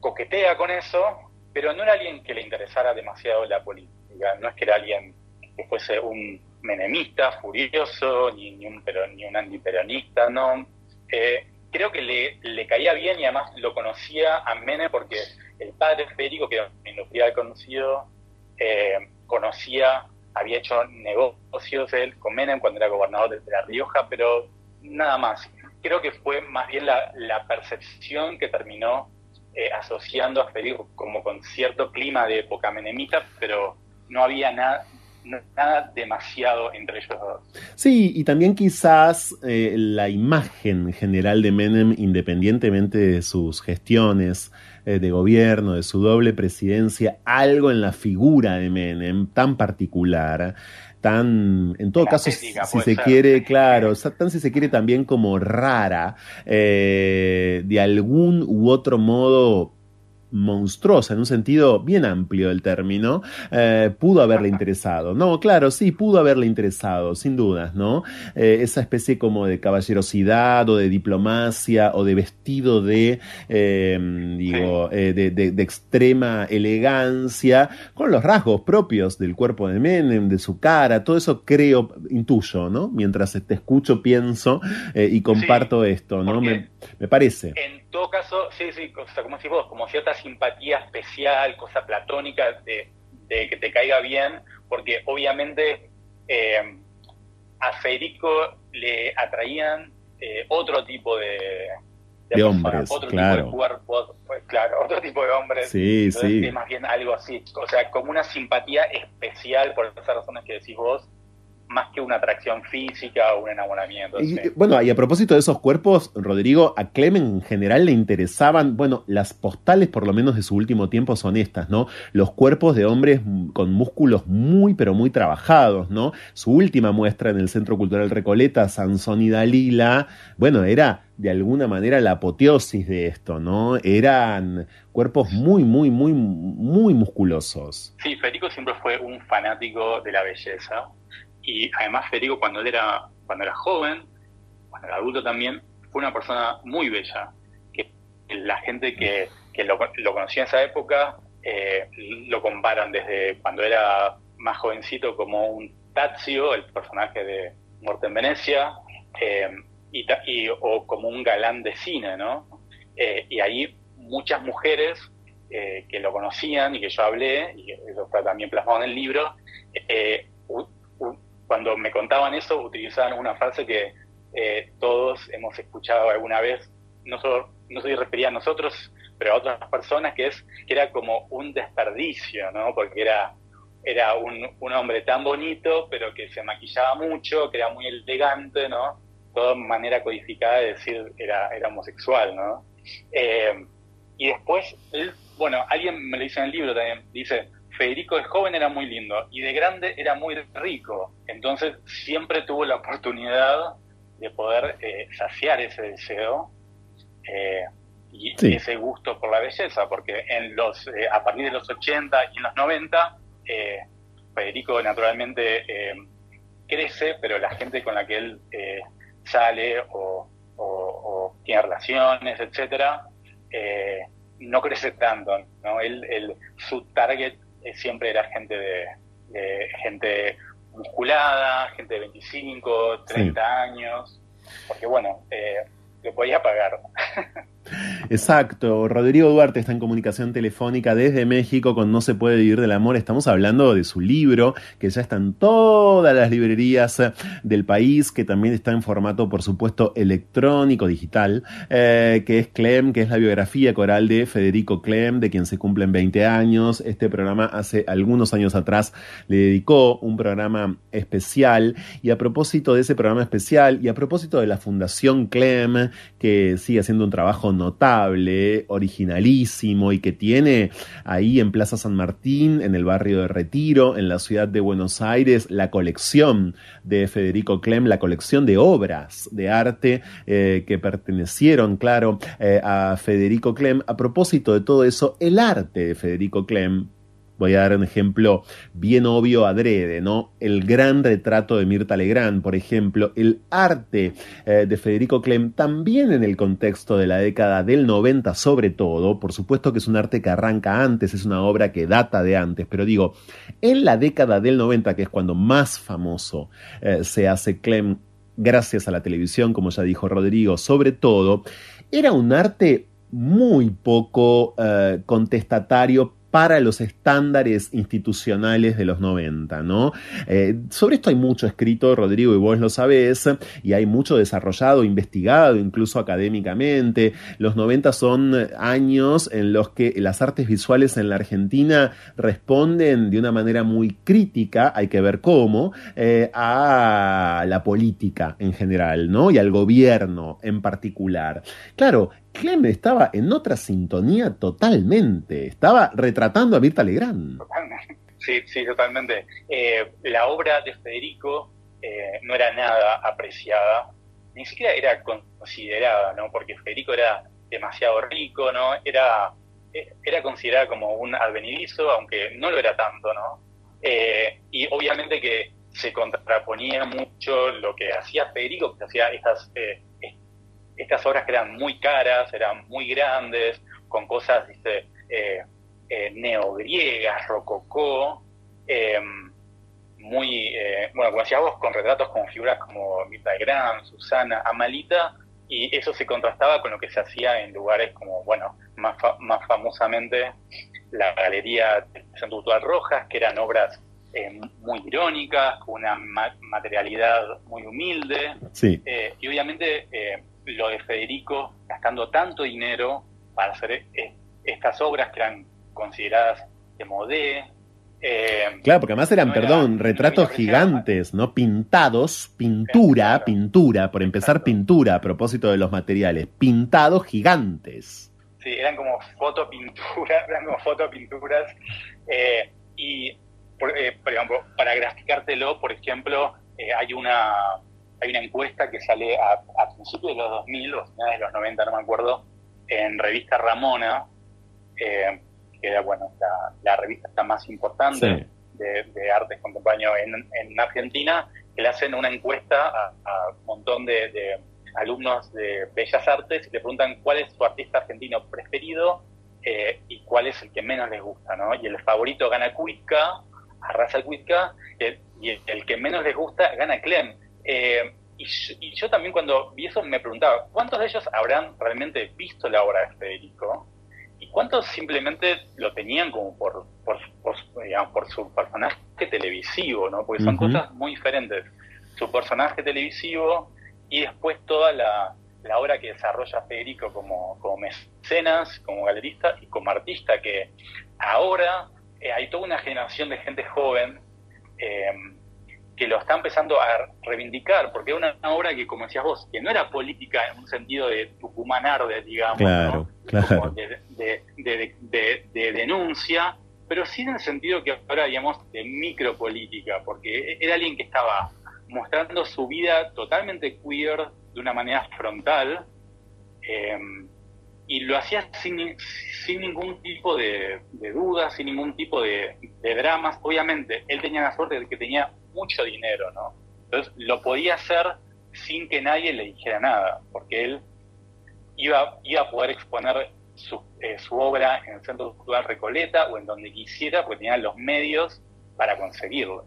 coquetea con eso, pero no era alguien que le interesara demasiado la política, no es que era alguien que fuese un menemista furioso, ni, ni un, pero, ni un antiperonista, no. Eh, creo que le, le, caía bien y además lo conocía a Menem porque el padre Federico, que industrial conocido, eh, conocía, había hecho negocios él con Menem cuando era gobernador de, La Rioja, pero nada más. Creo que fue más bien la, la percepción que terminó eh, asociando a Federico como con cierto clima de época menemita, pero no había nada, nada demasiado entre ellos dos. Sí, y también quizás eh, la imagen general de Menem, independientemente de sus gestiones eh, de gobierno, de su doble presidencia, algo en la figura de Menem tan particular tan, en todo caso, si se quiere, claro, tan si se quiere también como rara, eh, de algún u otro modo monstruosa, en un sentido bien amplio del término, eh, pudo haberle interesado. No, claro, sí, pudo haberle interesado, sin dudas, ¿no? Eh, esa especie como de caballerosidad o de diplomacia o de vestido de, em, digo, eh, de, de, extrema elegancia, con los rasgos propios del cuerpo de Menem, de su cara, todo eso creo, intuyo, ¿no? Mientras te escucho, pienso y comparto esto, ¿no? Me, me parece en todo caso, sí, sí, o sea, como decís vos, como cierta simpatía especial, cosa platónica de, que te caiga bien, porque obviamente eh, a Federico le atraían eh, otro tipo de, de, hombres, otro claro. tipo de cuerpos, pues, claro, otro tipo de hombres. Sí, sí. Es más bien algo así, o sea, como una simpatía especial por esas razones que decís vos, más que una atracción física o un enamoramiento. Y, Bueno, y a propósito de esos cuerpos, Rodrigo, a Clem en general le interesaban, bueno, las postales por lo menos de su último tiempo son estas, ¿no? Los cuerpos de hombres con músculos muy, pero muy trabajados, ¿no? Su última muestra en el Centro Cultural Recoleta, Sansón y Dalila, bueno, era de alguna manera la apoteosis de esto, ¿no? Eran cuerpos muy, muy, muy, muy musculosos. Sí, Federico siempre fue un fanático de la belleza y además Federico cuando él era, cuando era joven, cuando era adulto también, fue una persona muy bella. Que la gente que, lo, conocía en esa época eh, lo comparan desde cuando era más jovencito como un Tazio, el personaje de Muerte en Venecia, eh, y, o como un galán de cine, ¿no? Eh, y ahí muchas mujeres que lo conocían y que yo hablé, y eso está también plasmado en el libro, cuando me contaban eso, utilizaban una frase que eh, todos hemos escuchado alguna vez, no solo, no se refería a nosotros, pero a otras personas, que es que era como un desperdicio, ¿no? Porque era, era un, un hombre tan bonito, pero que se maquillaba mucho, que era muy elegante, ¿no? Toda manera codificada de decir era, era homosexual, ¿no? Eh, y después, él, bueno, alguien me lo dice en el libro también, dice, Federico de joven era muy lindo y de grande era muy rico. Entonces siempre tuvo la oportunidad de poder eh, saciar ese deseo eh, y ese gusto por la belleza, porque en los eh, a partir de los 80 y en los 90 Federico naturalmente crece, pero la gente con la que él sale o, tiene relaciones, etcétera, no crece tanto, ¿no? Él, su target eh, siempre era gente de, gente musculada, gente de 25, 30 años, porque bueno, eh, lo podía pagar. Exacto, Rodrigo Duarte está en comunicación telefónica desde México con No se puede vivir del amor. Estamos hablando de su libro, que ya está en todas las librerías del país, que también está en formato, por supuesto, electrónico, digital, eh, que es Clem, que es la biografía coral de Federico Clem, de quien se cumplen 20 años. Este programa hace algunos años atrás le dedicó un programa especial y a propósito de ese programa especial y a propósito de la Fundación Clem, que sigue haciendo un trabajo notable, originalísimo y que tiene ahí en Plaza San Martín, en el barrio de Retiro, en la ciudad de Buenos Aires, la colección de Federico Clem, la colección de obras de arte eh, que pertenecieron, claro, eh, a Federico Clem. A propósito de todo eso, el arte de Federico Clem Voy a dar un ejemplo bien obvio adrede, ¿no? El gran retrato de Mirta Legrand, por ejemplo, el arte eh, de Federico Clem, también en el contexto de la década del 90 sobre todo, por supuesto que es un arte que arranca antes, es una obra que data de antes, pero digo, en la década del 90, que es cuando más famoso eh, se hace Clem gracias a la televisión, como ya dijo Rodrigo, sobre todo, era un arte muy poco eh, contestatario para los estándares institucionales de los 90, ¿no? Eh, sobre esto hay mucho escrito, Rodrigo, y vos lo sabés, y hay mucho desarrollado, investigado, incluso académicamente. Los 90 son años en los que las artes visuales en la Argentina responden de una manera muy crítica, hay que ver cómo, eh, a la política en general, ¿no? Y al gobierno en particular. Claro, Clem estaba en otra sintonía totalmente. Estaba retratando a Mirta Legrand. Sí, sí, totalmente. Eh, la obra de Federico eh, no era nada apreciada, ni siquiera era considerada, ¿no? Porque Federico era demasiado rico, ¿no? Era, eh, era considerada como un advenedizo, aunque no lo era tanto, ¿no? y obviamente que se contraponía mucho lo que hacía Federico, que hacía estas estas obras que eran muy caras, eran muy grandes, con cosas dice, eh, eh, neogriegas, rococó, em, muy, eh, bueno, como decías vos, con retratos con figuras como Mirta Gran, Susana, Amalita, y eso se contrastaba con lo que se hacía en lugares como, bueno, más, más famosamente la Galería de Santo Rojas, que eran obras muy irónicas, con una materialidad muy humilde, sí. y obviamente lo de Federico gastando tanto dinero para hacer e, estas obras que eran consideradas de modé, Eh, claro, porque además eran, perdón, retratos gigantes, ¿no? Pintados, pintura, pintura, por empezar pintura a propósito de los materiales, pintados gigantes. Sí, eran como fotopinturas, eran como fotopinturas. Eh, y, por, eh, por, ejemplo, para graficártelo, por ejemplo, hay una hay una encuesta que sale a, principios de los 2000 o finales de los 90, no me acuerdo, en revista Ramona, eh, que era bueno la, revista más importante de, arte contemporáneo en, Argentina, que le hacen una encuesta a, un montón de, alumnos de Bellas Artes y le preguntan cuál es su artista argentino preferido eh, y cuál es el que menos les gusta, ¿no? Y el favorito gana Cuica, arrasa Cuica, y el, que menos les gusta gana Clem. Eh, y, y, yo también cuando vi eso me preguntaba, ¿cuántos de ellos habrán realmente visto la obra de Federico? ¿Y cuántos simplemente lo tenían como por, por, por, su personaje televisivo, ¿no? Porque son cosas muy diferentes. Su personaje televisivo y después toda la, obra que desarrolla Federico como, como mecenas, como galerista y como artista, que ahora eh, hay toda una generación de gente joven eh, que lo está empezando a reivindicar, porque es una, obra que, como decías vos, que no era política en un sentido de Tucumán Arde, digamos, De, de, denuncia, pero sí en el sentido que ahora, digamos, de micropolítica, porque era alguien que estaba mostrando su vida totalmente queer de una manera frontal, eh, y lo hacía sin, sin ningún tipo de, dudas, sin ningún tipo de, de, dramas. Obviamente, él tenía la suerte de que tenía mucho dinero, ¿no? Entonces lo podía hacer sin que nadie le dijera nada, porque él iba, iba a poder exponer su, eh, su obra en el Centro Cultural Recoleta o en donde quisiera, porque tenía los medios para conseguirlo.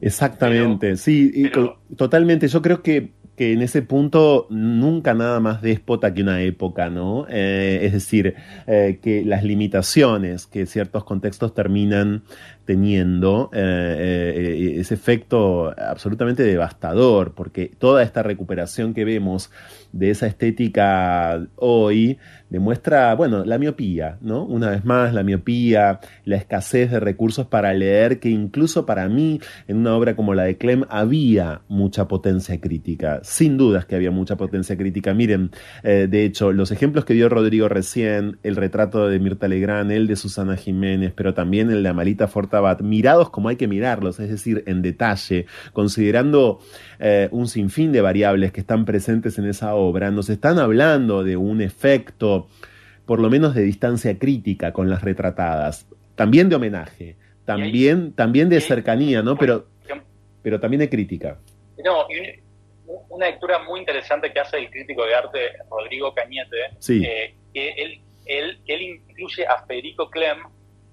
Exactamente, sí, totalmente. Yo creo que que en ese punto nunca nada más déspota que una época, ¿no? Eh, es decir, eh, que las limitaciones que ciertos contextos terminan teniendo eh, ese efecto absolutamente devastador, porque toda esta recuperación que vemos de esa estética hoy demuestra, bueno, la miopía, ¿no? Una vez más, la miopía, la escasez de recursos para leer, que incluso para mí, en una obra como la de Clem, había mucha potencia crítica. Sin dudas que había mucha potencia crítica. Miren, eh, de hecho, los ejemplos que dio Rodrigo recién, el retrato de Mirta Legrand, el de Susana Jiménez, pero también el de Amalita Fortabat, mirados como hay que mirarlos, es decir, en detalle, considerando eh, un sinfín de variables que están presentes en esa obra, nos están hablando de un efecto por lo menos de distancia crítica con las retratadas, también de homenaje, también, también de cercanía, ¿no? Pero, pero también de crítica. No, una lectura muy interesante que hace el crítico de arte Rodrigo Cañete, eh, que él, él, él, incluye a Federico Clem,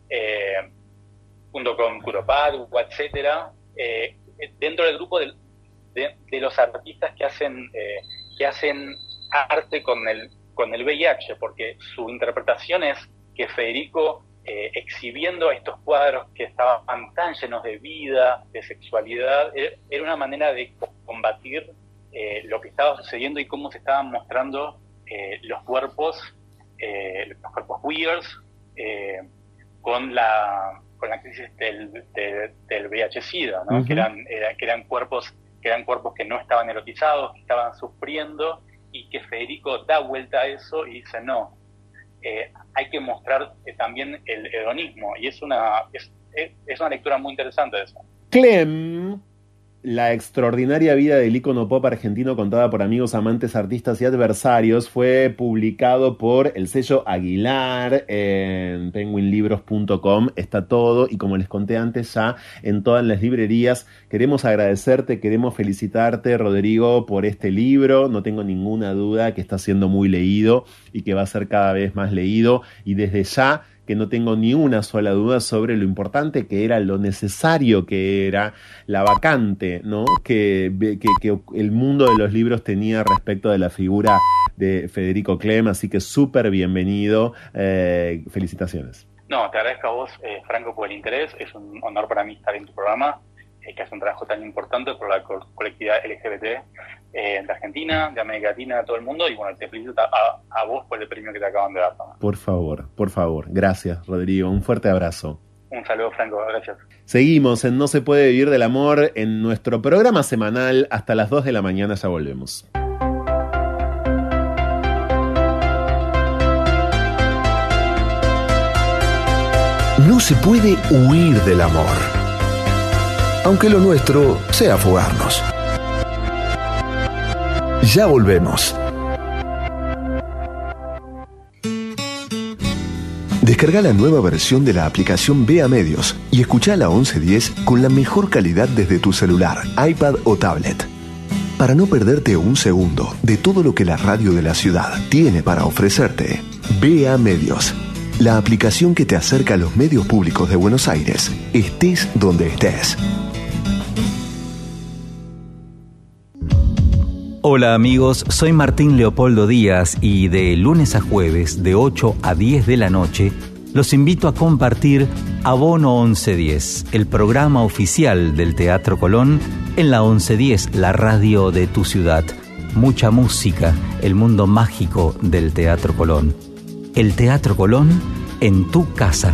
eh, junto con Kuropadu, etcétera, eh, dentro del grupo de, de, los artistas que hacen, que hacen arte con el, con el VIH, porque su interpretación es que Federico, eh, exhibiendo estos cuadros que estaban tan llenos de vida, de sexualidad, eh, era una manera de combatir eh, lo que estaba sucediendo y cómo se estaban mostrando los cuerpos, los cuerpos queers, con la con la crisis del, del VIH-Sida, que, eran, que eran cuerpos que eran cuerpos que no estaban erotizados, que estaban sufriendo y que Federico da vuelta a eso y dice, no, eh, hay que mostrar eh, también el hedonismo y es una, es, es una lectura muy interesante de eso. Clem la extraordinaria vida del ícono pop argentino contada por amigos, amantes, artistas y adversarios fue publicado por el sello Aguilar en penguinlibros.com. Está todo y como les conté antes ya en todas las librerías. Queremos agradecerte, queremos felicitarte Rodrigo por este libro. No tengo ninguna duda que está siendo muy leído y que va a ser cada vez más leído y desde ya que no tengo ni una sola duda sobre lo importante que era, lo necesario que era, la vacante ¿no? que, el mundo de los libros tenía respecto de la figura de Federico Clem, así que súper bienvenido, eh, felicitaciones. No, te agradezco a vos, eh, Franco, por el interés, es un honor para mí estar en tu programa eh, que hace un trabajo tan importante por la colectividad LGBT eh, de Argentina, de América Latina, de todo el mundo. Y bueno, te felicito a, vos por el premio que te acaban de dar. Por favor, por favor. Gracias, Rodrigo. Un fuerte abrazo. Un saludo, Franco, gracias. Seguimos en No se puede vivir del amor en nuestro programa semanal hasta las 2 de la mañana, ya volvemos. No se puede huir del amor, aunque lo nuestro sea fugarnos. Ya volvemos. Descarga la nueva versión de la aplicación Vea Medios y escucha la 1110 con la mejor calidad desde tu celular, iPad o tablet. Para no perderte un segundo de todo lo que la radio de la ciudad tiene para ofrecerte, Vea Medios, la aplicación que te acerca a los medios públicos de Buenos Aires, estés donde estés. Hola amigos, soy Martín Leopoldo Díaz y de lunes a jueves de 8 a 10 de la noche los invito a compartir Abono 1110, el programa oficial del Teatro Colón en la 1110, la radio de tu ciudad. Mucha música, el mundo mágico del Teatro Colón. El Teatro Colón en tu casa.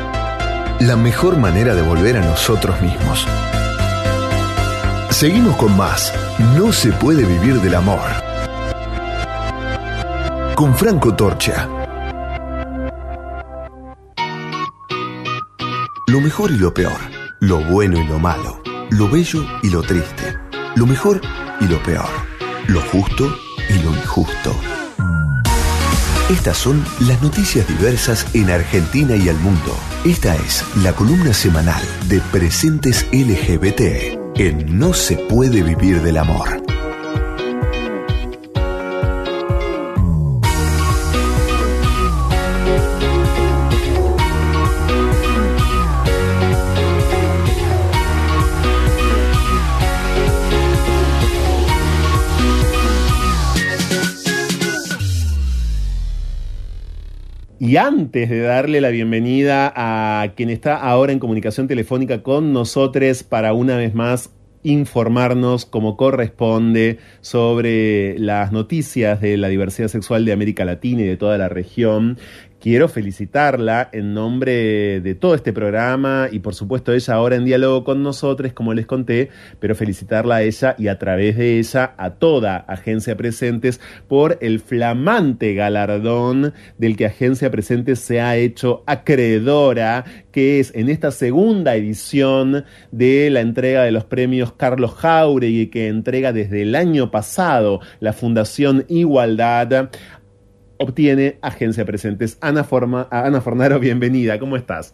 la mejor manera de volver a nosotros mismos. Seguimos con más. No se puede vivir del amor. Con Franco Torcha. Lo mejor y lo peor. Lo bueno y lo malo. Lo bello y lo triste. Lo mejor y lo peor. Lo justo y lo injusto. Estas son las noticias diversas en Argentina y al mundo. Esta es la columna semanal de Presentes LGBT en No se puede vivir del amor. Y antes de darle la bienvenida a quien está ahora en comunicación telefónica con nosotros para una vez más informarnos como corresponde sobre las noticias de la diversidad sexual de América Latina y de toda la región, quiero felicitarla en nombre de todo este programa y por supuesto ella ahora en diálogo con nosotros, como les conté, pero felicitarla a ella y a través de ella a toda Agencia Presentes por el flamante galardón del que Agencia Presentes se ha hecho acreedora, que es en esta segunda edición de la entrega de los premios Carlos Jauregui que entrega desde el año pasado la Fundación Igualdad obtiene Agencia Presentes. Ana, Forma, Ana Fornaro, bienvenida, ¿cómo estás?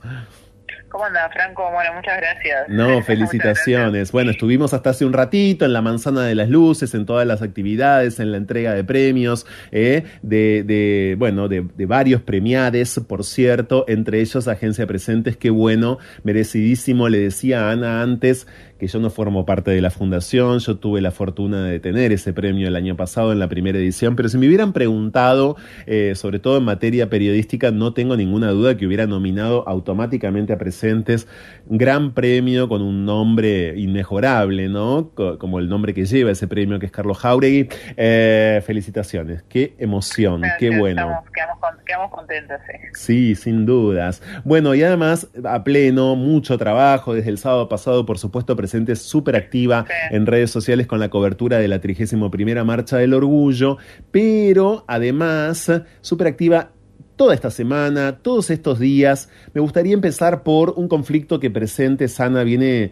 ¿Cómo anda, Franco? Bueno, muchas gracias. No, felicitaciones. Bueno, estuvimos hasta hace un ratito en la Manzana de las Luces, en todas las actividades, en la entrega de premios, eh, de, de, bueno, de, de, varios premiades, por cierto, entre ellos Agencia Presentes, qué bueno, merecidísimo, le decía a Ana antes, que yo no formo parte de la fundación, yo tuve la fortuna de tener ese premio el año pasado en la primera edición, pero si me hubieran preguntado, eh, sobre todo en materia periodística, no tengo ninguna duda que hubiera nominado automáticamente a presentes gran premio con un nombre inmejorable, ¿no? Como el nombre que lleva ese premio, que es Carlos Jauregui. Eh, felicitaciones, qué emoción, qué bueno. Estamos, quedamos, quedamos contentos, sí. Sí, sin dudas. Bueno, y además, a pleno, mucho trabajo desde el sábado pasado, por supuesto, presente súper activa sí. en redes sociales con la cobertura de la 31 Marcha del Orgullo, pero además súper activa toda esta semana, todos estos días. Me gustaría empezar por un conflicto que presente Sana viene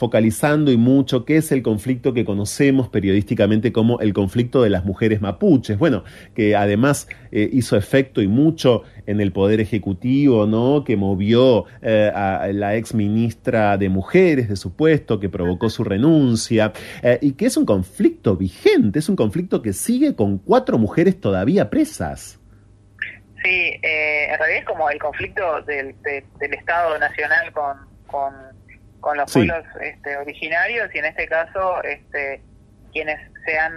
focalizando y mucho, que es el conflicto que conocemos periodísticamente como el conflicto de las mujeres mapuches. Bueno, que además eh, hizo efecto y mucho en el Poder Ejecutivo, ¿no? Que movió eh, a la ex ministra de Mujeres de su puesto, que provocó su renuncia, eh, y que es un conflicto vigente, es un conflicto que sigue con cuatro mujeres todavía presas. Sí, en realidad es como el conflicto del, del Estado Nacional con, con con los pueblos este, originarios y en este caso este, quienes sean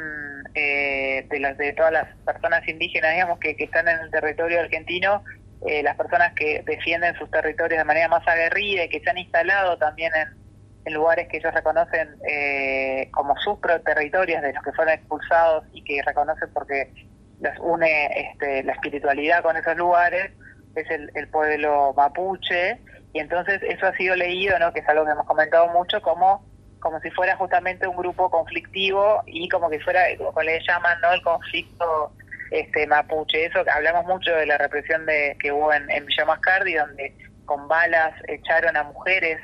eh, de las de todas las personas indígenas digamos que, que están en el territorio argentino eh, las personas que defienden sus territorios de manera más aguerrida y que se han instalado también en, lugares que ellos reconocen eh, como sus territorios de los que fueron expulsados y que reconocen porque les une este, la espiritualidad con esos lugares es el, pueblo mapuche y entonces eso ha sido leído, ¿no? que es algo que hemos comentado mucho, como como si fuera justamente un grupo conflictivo y como que fuera, como le llaman, ¿no? el conflicto este mapuche. Eso hablamos mucho de la represión de que hubo en, en Villa Mascardi, donde con balas echaron a mujeres,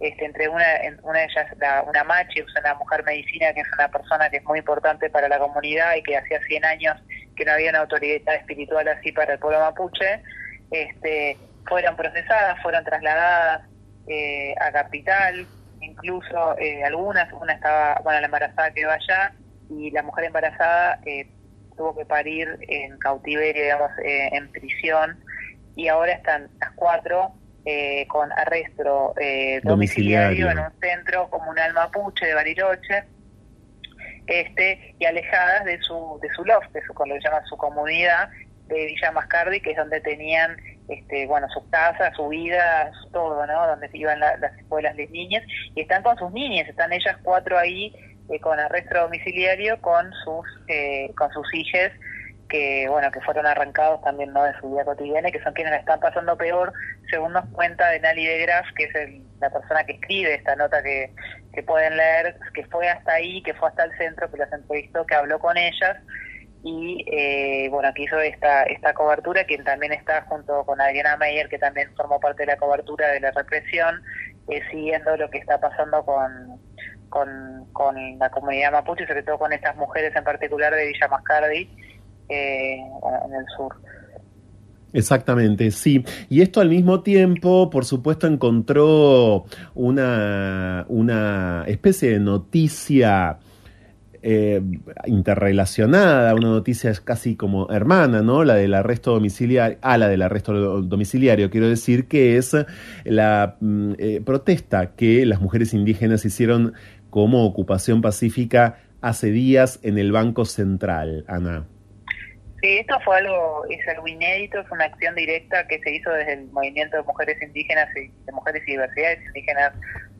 este, entre una, una de ellas, la, una machi, una mujer medicina, que es una persona que es muy importante para la comunidad y que hacía 100 años que no había una autoridad espiritual así para el pueblo mapuche, este fueron procesadas, fueron trasladadas eh, a Capital, incluso eh, algunas, una estaba, bueno, la embarazada quedó allá y la mujer embarazada eh, tuvo que parir en cautiverio, digamos, en prisión y ahora están las cuatro con arresto domiciliario. en un centro comunal mapuche de Bariloche este y alejadas de su de su loft, de su, lo que llama su comunidad de Villa Mascardi, que es donde tenían este, bueno, su casa, su vida, todo, ¿no? Donde iban las escuelas de niñas y están con sus niñas, están ellas cuatro ahí eh, con arresto domiciliario con sus eh, con sus hijas que bueno que fueron arrancados también no de su vida cotidiana y que son quienes la están pasando peor según nos cuenta Denali de Graf que es la persona que escribe esta nota que, que pueden leer que fue hasta ahí que fue hasta el centro que las entrevistó que habló con ellas y eh, bueno, que hizo esta, esta cobertura, quien también está junto con Adriana Meyer, que también formó parte de la cobertura de la represión, eh, siguiendo lo que está pasando con, con, con, la comunidad mapuche, sobre todo con estas mujeres en particular de Villa Mascardi, eh, en el sur. Exactamente, sí. Y esto al mismo tiempo, por supuesto, encontró una, una especie de noticia eh, interrelacionada, una noticia casi como hermana, ¿no? La del arresto domiciliario, a la del arresto domiciliario, quiero decir que es la mm, eh, protesta que las mujeres indígenas hicieron como ocupación pacífica hace días en el Banco Central, Ana. Sí, esto fue algo, es algo inédito, es una acción directa que se hizo desde el movimiento de mujeres indígenas y de mujeres y diversidades indígenas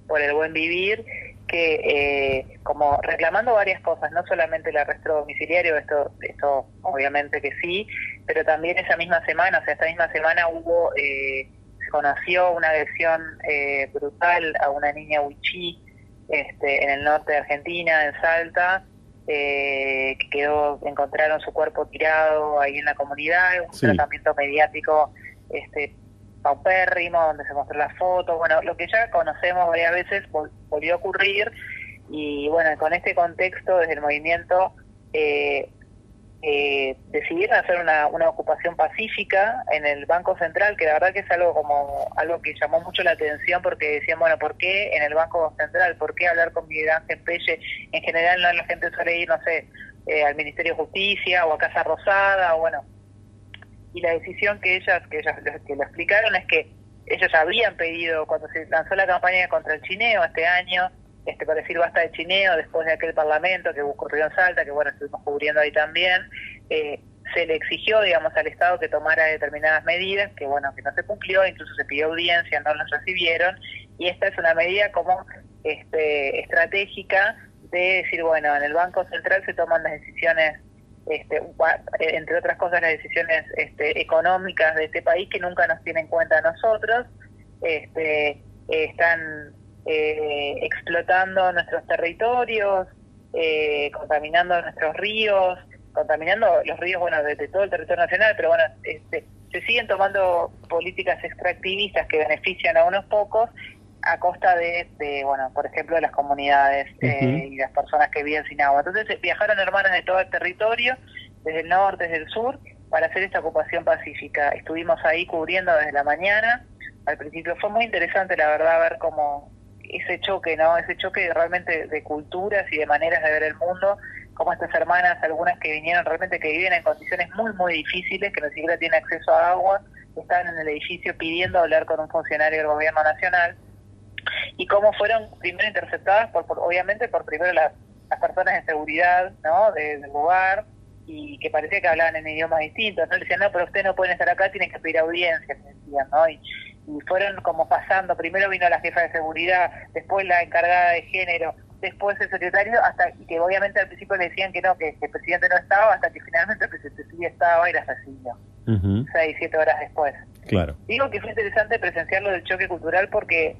por el buen vivir que eh, como reclamando varias cosas, no solamente el arresto domiciliario, esto, esto obviamente que sí, pero también esa misma semana, o sea, esta misma semana hubo, eh, se conoció una agresión eh, brutal a una niña huichí este, en el norte de Argentina, en Salta, que quedó, encontraron su cuerpo tirado ahí en la comunidad, un tratamiento mediático este, paupérrimo, donde se mostró la foto, bueno, lo que ya conocemos varias veces volvió a ocurrir y bueno, con este contexto desde el movimiento eh, eh, decidieron hacer una, una ocupación pacífica en el Banco Central, que la verdad que es algo como algo que llamó mucho la atención porque decían, bueno, ¿por qué en el Banco Central? ¿Por qué hablar con Miguel Ángel Pelle? En general no la gente suele ir, no sé, eh, al Ministerio de Justicia o a Casa Rosada, o bueno, y la decisión que ellas, que ellas que lo explicaron es que ellos habían pedido, cuando se lanzó la campaña contra el chineo este año, este para decir basta de chineo, después de aquel parlamento que ocurrió en Salta, que bueno, estuvimos cubriendo ahí también, eh, se le exigió, digamos, al Estado que tomara determinadas medidas, que bueno, que no se cumplió, incluso se pidió audiencia, no las recibieron, y esta es una medida como este, estratégica de decir, bueno, en el Banco Central se toman las decisiones este, eh, entre otras cosas las decisiones este, económicas de este país que nunca nos tienen en cuenta a nosotros, este, están eh, explotando nuestros territorios, eh, contaminando nuestros ríos, contaminando los ríos, bueno, desde todo el territorio nacional, pero bueno, este, se siguen tomando políticas extractivistas que benefician a unos pocos a costa de, bueno, por ejemplo, de las comunidades eh, y las personas que viven sin agua. Entonces viajaron hermanas de todo el territorio, desde el norte, desde el sur, para hacer esta ocupación pacífica. Estuvimos ahí cubriendo desde la mañana. Al principio fue muy interesante, la verdad, ver cómo ese choque, ¿no? Ese choque realmente de culturas y de maneras de ver el mundo, como estas hermanas, algunas que vinieron realmente que viven en condiciones muy, muy difíciles, que no siquiera tienen acceso a agua, estaban en el edificio pidiendo hablar con un funcionario del gobierno nacional, y cómo fueron primero interceptadas, por, obviamente, por primero las, personas de seguridad, ¿no? del lugar, y que parecía que hablaban en idiomas distintos, ¿no? Le decían, no, pero ustedes no pueden estar acá, tienen que pedir audiencia, decían, ¿no? Y, y fueron como pasando, primero vino la jefa de seguridad, después la encargada de género, después el secretario, hasta que obviamente al principio le decían que no, que, el presidente no estaba, hasta que finalmente el presidente sí estaba y la asesinó, seis, siete horas después. Claro. Digo que fue interesante presenciar lo del choque cultural porque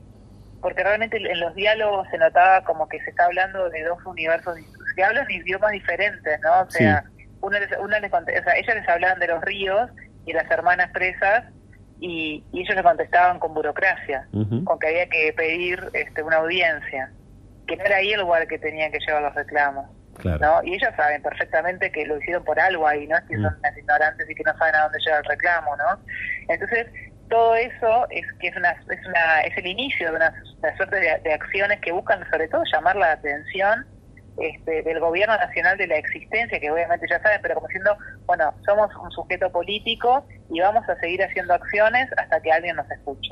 porque realmente en los diálogos se notaba como que se está hablando de dos universos, se hablan idiomas diferentes, ¿no? O sea, una, una les, o sea, ellas les hablaban de los ríos y las hermanas presas y, ellos le contestaban con burocracia, con que había que pedir este, una audiencia, que no era ahí el lugar que tenían que llevar los reclamos. ¿no? Y ellos saben perfectamente que lo hicieron por algo ahí, ¿no? Es que son unas ignorantes y que no saben a dónde lleva el reclamo, ¿no? Entonces, todo eso es que es una es una es el inicio de una, suerte de, acciones que buscan sobre todo llamar la atención este, del gobierno nacional de la existencia, que obviamente ya saben, pero como diciendo, bueno, somos un sujeto político y vamos a seguir haciendo acciones hasta que alguien nos escuche.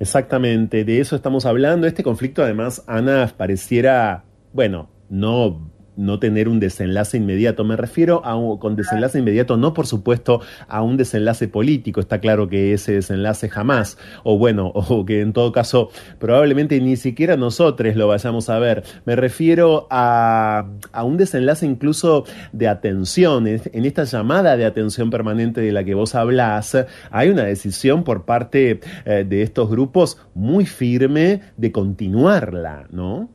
Exactamente, de eso estamos hablando. Este conflicto además, Ana, pareciera, bueno, no no tener un desenlace inmediato. Me refiero a con desenlace inmediato, no por supuesto a un desenlace político, está claro que ese desenlace jamás, o bueno, o que en todo caso probablemente ni siquiera nosotros lo vayamos a ver. Me refiero a, a un desenlace incluso de atención, en esta llamada de atención permanente de la que vos hablás, hay una decisión por parte eh, de estos grupos muy firme de continuarla, ¿no?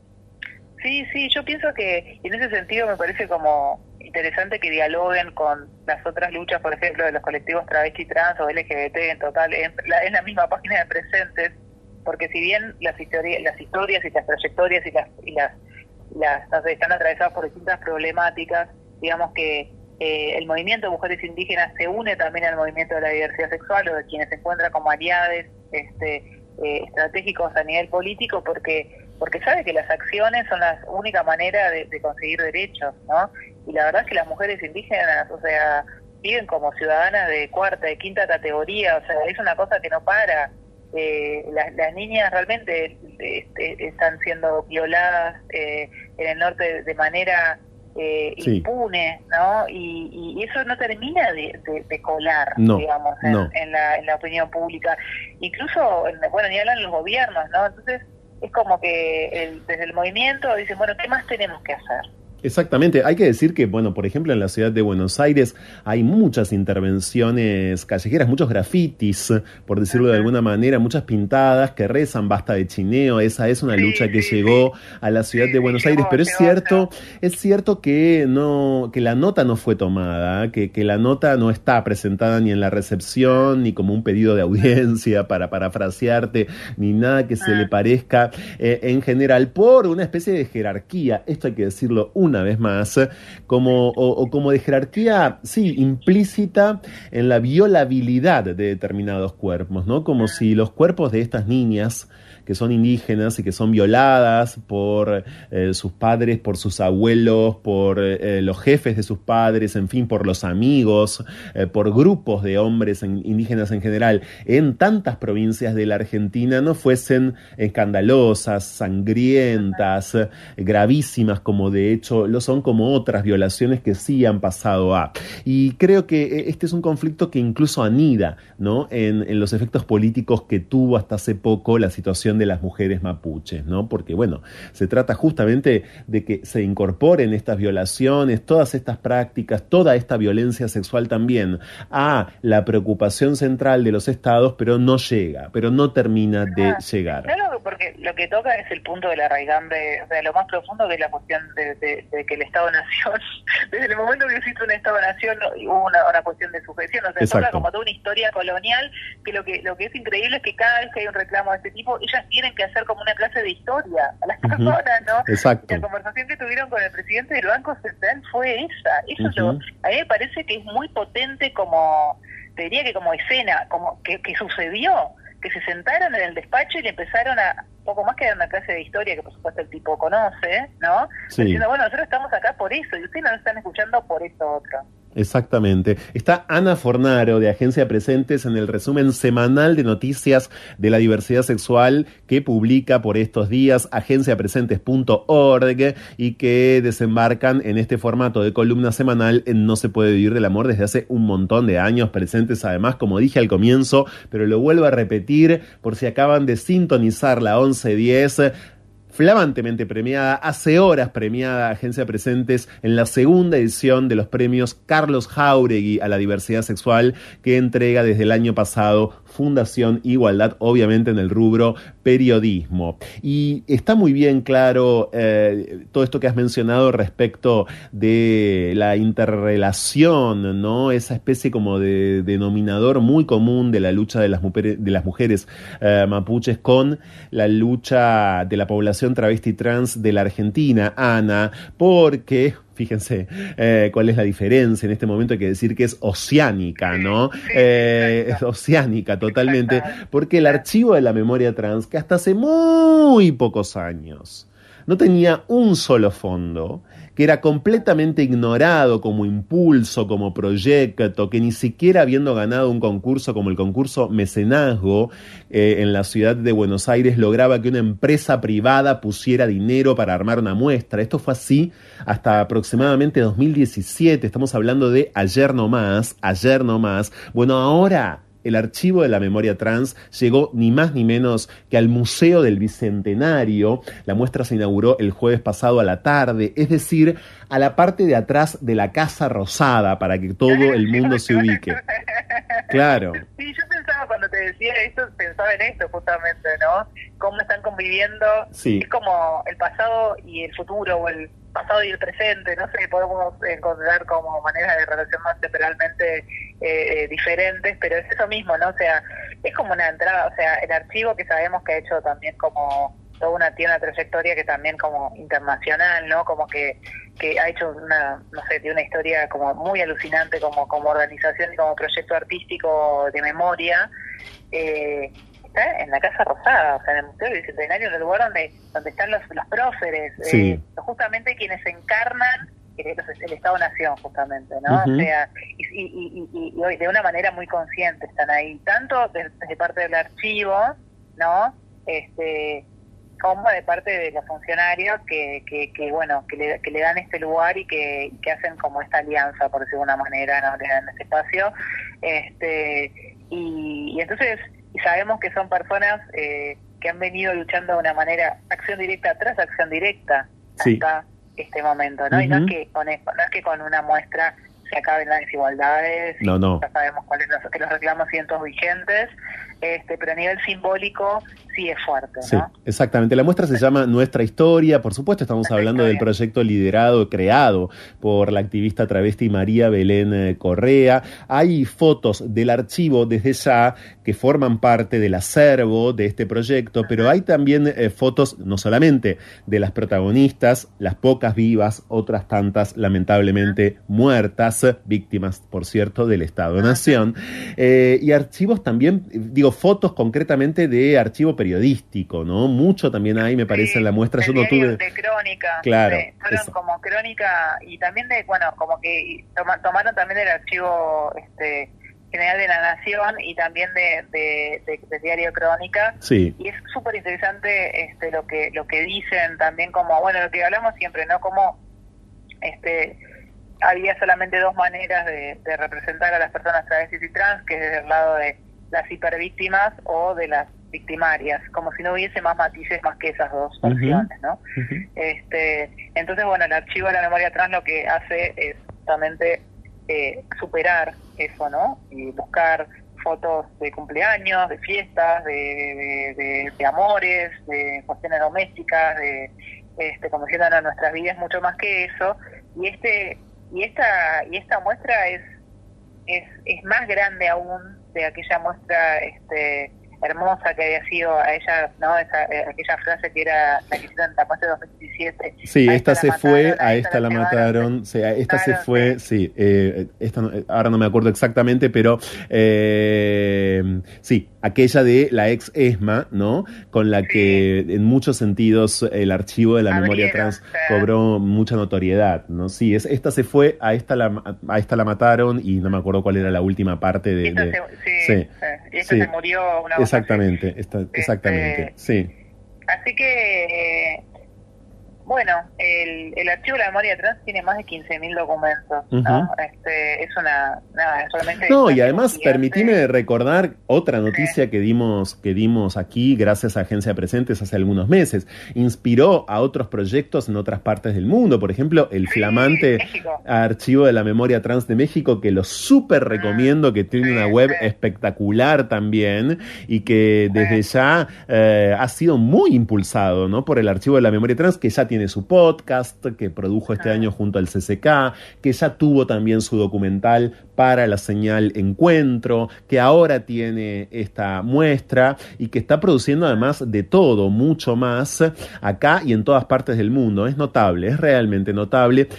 Sí, sí, yo pienso que en ese sentido me parece como interesante que dialoguen con las otras luchas, por ejemplo, de los colectivos travesti trans o LGBT en total, en la, misma página de presentes, porque si bien las, historias, las historias y las trayectorias y las, y las, las están atravesadas por distintas problemáticas, digamos que eh, el movimiento de mujeres indígenas se une también al movimiento de la diversidad sexual o de quienes se encuentran como aliados este, eh, estratégicos a nivel político, porque porque sabe que las acciones son la única manera de, conseguir derechos, ¿no? Y la verdad es que las mujeres indígenas, o sea, viven como ciudadanas de cuarta, de quinta categoría, o sea, es una cosa que no para. Eh, las, niñas realmente este, están siendo violadas eh, en el norte de, manera eh, impune, ¿no? Y, eso no termina de, colar, digamos, en, la, en la opinión pública. Incluso, bueno, ni hablan los gobiernos, ¿no? Entonces, es como que desde el movimiento dicen, bueno, ¿qué más tenemos que hacer? Exactamente, hay que decir que, bueno, por ejemplo, en la ciudad de Buenos Aires hay muchas intervenciones callejeras, muchos grafitis, por decirlo de alguna manera, muchas pintadas que rezan basta de chineo, esa es una lucha que llegó a la ciudad de Buenos Aires, pero es cierto, es cierto que no, que la nota no fue tomada, que, que la nota no está presentada ni en la recepción, ni como un pedido de audiencia para parafrasearte, ni nada que se le ah. parezca eh, en general, por una especie de jerarquía, esto hay que decirlo, una vez más, como, o, como de jerarquía, sí, implícita en la violabilidad de determinados cuerpos, ¿no? Como si los cuerpos de estas niñas que son indígenas y que son violadas por eh, sus padres, por sus abuelos, por eh, los jefes de sus padres, en fin, por los amigos, eh, por grupos de hombres indígenas en general, en tantas provincias de la Argentina no fuesen escandalosas, sangrientas, gravísimas, como de hecho lo son como otras violaciones que sí han pasado a. Y creo que este es un conflicto que incluso anida ¿no? en, en los efectos políticos que tuvo hasta hace poco la situación de las mujeres mapuches, ¿no? Porque, bueno, se trata justamente de que se incorporen estas violaciones, todas estas prácticas, toda esta violencia sexual también a la preocupación central de los estados, pero no llega, pero no termina de llegar. Claro, porque lo que toca es el punto de la arraigambre, o sea, lo más profundo que es la cuestión de, que el Estado-Nación, desde el momento que existe un Estado-Nación, hubo una, cuestión de sujeción, o sea, toca como toda una historia colonial, que lo que lo que es increíble es que cada vez que hay un reclamo de este tipo, ellas tienen que hacer como una clase de historia a las personas, ¿no? Exacto. la conversación que tuvieron con el presidente del Banco Central fue esa. Eso a mí me parece que es muy potente como, te diría que como escena, como que, que sucedió que se sentaron en el despacho y le empezaron a, poco más que dar una clase de historia que por supuesto el tipo conoce, ¿no? Diciendo, bueno, nosotros estamos acá por eso y ustedes nos están escuchando por eso otro. Exactamente. Está Ana Fornaro de Agencia Presentes en el resumen semanal de noticias de la diversidad sexual que publica por estos días agenciapresentes.org y que desembarcan en este formato de columna semanal en No se puede vivir del amor desde hace un montón de años presentes además como dije al comienzo, pero lo vuelvo a repetir por si acaban de sintonizar la 1110 flamantemente premiada, hace horas premiada Agencia Presentes en la segunda edición de los premios Carlos Jauregui a la diversidad sexual que entrega desde el año pasado Fundación Igualdad, obviamente en el rubro periodismo. Y está muy bien claro eh, todo esto que has mencionado respecto de la interrelación, ¿no? Esa especie como de denominador muy común de la lucha de las, mujeres, eh, mapuches con la lucha de la población travesti trans de la Argentina, Ana, porque fíjense eh, cuál es la diferencia. En este momento hay que decir que es oceánica, ¿no? Eh, es oceánica totalmente, porque el archivo de la memoria trans, que hasta hace muy pocos años no tenía un solo fondo, que era completamente ignorado como impulso, como proyecto, que ni siquiera habiendo ganado un concurso como el concurso Mecenazgo eh, en la ciudad de Buenos Aires lograba que una empresa privada pusiera dinero para armar una muestra. Esto fue así hasta aproximadamente 2017, estamos hablando de ayer no más, ayer no más. Bueno, ahora el archivo de la memoria trans llegó ni más ni menos que al Museo del Bicentenario. La muestra se inauguró el jueves pasado a la tarde, es decir, a la parte de atrás de la Casa Rosada, para que todo el mundo se ubique. Claro. Sí, yo pensaba cuando te decía esto, pensaba en esto justamente, ¿no? Cómo están conviviendo. Sí. Es como el pasado y el futuro, o el pasado y el presente, no sé, podemos encontrar como maneras de relación más temporalmente eh, diferentes, pero es eso mismo, ¿no? O sea, es como una entrada, o sea, el archivo que sabemos que ha hecho también como toda una, tiene una trayectoria que también como internacional, ¿no? Como que, que ha hecho una, no sé, tiene una historia como muy alucinante como, como organización y como proyecto artístico de memoria. Eh, en la Casa Rosada, o sea, en el Museo Bicentenario, en el lugar donde, donde están los, los próceres, eh, justamente quienes encarnan el, Estado-Nación, justamente, ¿no? O sea, y, y, de una manera muy consciente están ahí, tanto desde parte del archivo, ¿no? Este, como de parte de los funcionarios que, que, que bueno, que le, que le dan este lugar y que, que hacen como esta alianza, por decirlo de alguna manera, ¿no? Le dan este espacio. Este, y, y entonces y sabemos que son personas eh, que han venido luchando de una manera, acción directa tras acción directa, hasta este momento, ¿no? Y no es, que con, no es que con una muestra se acaben las desigualdades, no, no. ya sabemos cuáles los, que los reclamos cientos vigentes, este, pero a nivel simbólico sí es fuerte. Sí, exactamente. La muestra se llama Nuestra Historia. Por supuesto, estamos hablando del proyecto liderado, creado por la activista travesti María Belén eh, Correa. Hay fotos del archivo desde ya que forman parte del acervo de este proyecto, pero hay también eh, fotos no solamente de las protagonistas, las pocas vivas, otras tantas lamentablemente muertas, víctimas, por cierto, del Estado-Nación, eh, y archivos también, digo, fotos concretamente de archivo periodístico, ¿no? Mucho también hay, me parece, en la muestra. Yo no tuve. De crónica. Claro. fueron como crónica y también de, bueno, como que tomaron también el archivo este general de la Nación y también de, de, Diario Crónica. Sí. Y es súper interesante este, lo que lo que dicen también como, bueno, lo que hablamos siempre, ¿no? Como este había solamente dos maneras de, representar a las personas travestis y trans, que es desde el lado de las hipervíctimas o de las victimarias, como si no hubiese más matices más que esas dos versiones, ¿no? este, entonces, bueno, el archivo de la memoria trans lo que hace es justamente eh, superar eso, ¿no? Y buscar fotos de cumpleaños, de fiestas, de, de, amores, de cuestiones domésticas, de este, como a nuestras vidas mucho más que eso. Y este y esta y esta muestra es es, es más grande aún de aquella muestra este hermosa que había sido a ella, ¿no? Esa, eh, aquella frase que era la que hicieron en de 2017. Sí, esta, se fue, a esta la mataron, sí, esta se fue, sí, eh, esta, ahora no me acuerdo exactamente, pero eh, sí, aquella de la ex ESMA, ¿no? Con la que en muchos sentidos el archivo de la memoria trans cobró mucha notoriedad, ¿no? Sí, es, esta se fue, a esta la, a esta la mataron y no me acuerdo cuál era la última parte de... sí, y esta se murió una Exactamente, exactamente, este, sí. Así que bueno, el, el archivo de la memoria trans tiene más de 15.000 documentos, ¿no? Este, es una... Nada, solamente no, y además, permitime recordar otra noticia que dimos, que dimos aquí gracias a Agencia Presentes hace algunos meses. Inspiró a otros proyectos en otras partes del mundo. Por ejemplo, el flamante archivo de la memoria trans de México, que lo súper ah, recomiendo, que tiene una web espectacular también y que desde ya eh, ha sido muy impulsado ¿no? por el archivo de la memoria trans, que ya tiene su podcast que produjo este año junto al CCK, que ya tuvo también su documental para la señal Encuentro, que ahora tiene esta muestra y que está produciendo además de todo, mucho más acá y en todas partes del mundo. Es notable, es realmente notable.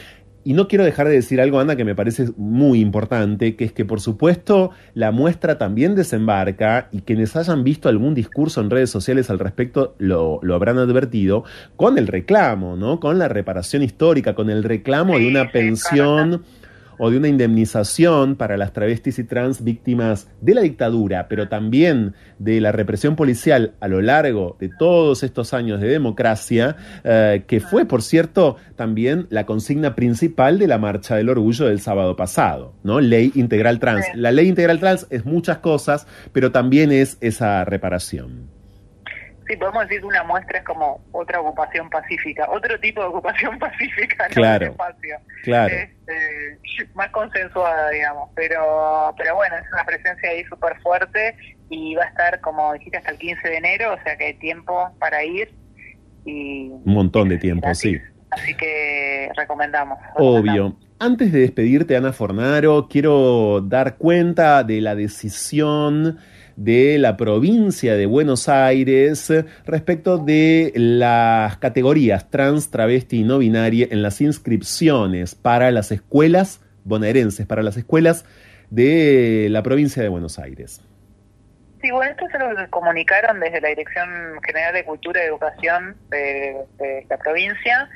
Y no quiero dejar de decir algo, Ana, que me parece muy importante, que es que por supuesto la muestra también desembarca y quienes hayan visto algún discurso en redes sociales al respecto lo, lo habrán advertido, con el reclamo, ¿no? Con la reparación histórica, con el reclamo de una pensión o de una indemnización para las travestis y trans víctimas de la dictadura, pero también de la represión policial a lo largo de todos estos años de democracia, eh, que fue, por cierto, también la consigna principal de la Marcha del Orgullo del sábado pasado, ¿no? Ley integral trans. La ley integral trans es muchas cosas, pero también es esa reparación. Sí, podemos decir que una muestra es como otra ocupación pacífica, otro tipo de ocupación pacífica en el espacio. Claro. Este, más consensuada, digamos. Pero, pero bueno, es una presencia ahí súper fuerte y va a estar, como dijiste, hasta el 15 de enero, o sea que hay tiempo para ir. y Un montón de tiempo, sí. Así que recomendamos. Obvio. Antes de despedirte, Ana Fornaro, quiero dar cuenta de la decisión de la provincia de Buenos Aires respecto de las categorías trans, travesti y no binaria en las inscripciones para las escuelas bonaerenses, para las escuelas de la provincia de Buenos Aires. Sí, bueno, esto se lo comunicaron desde la Dirección General de Cultura y Educación de, la provincia.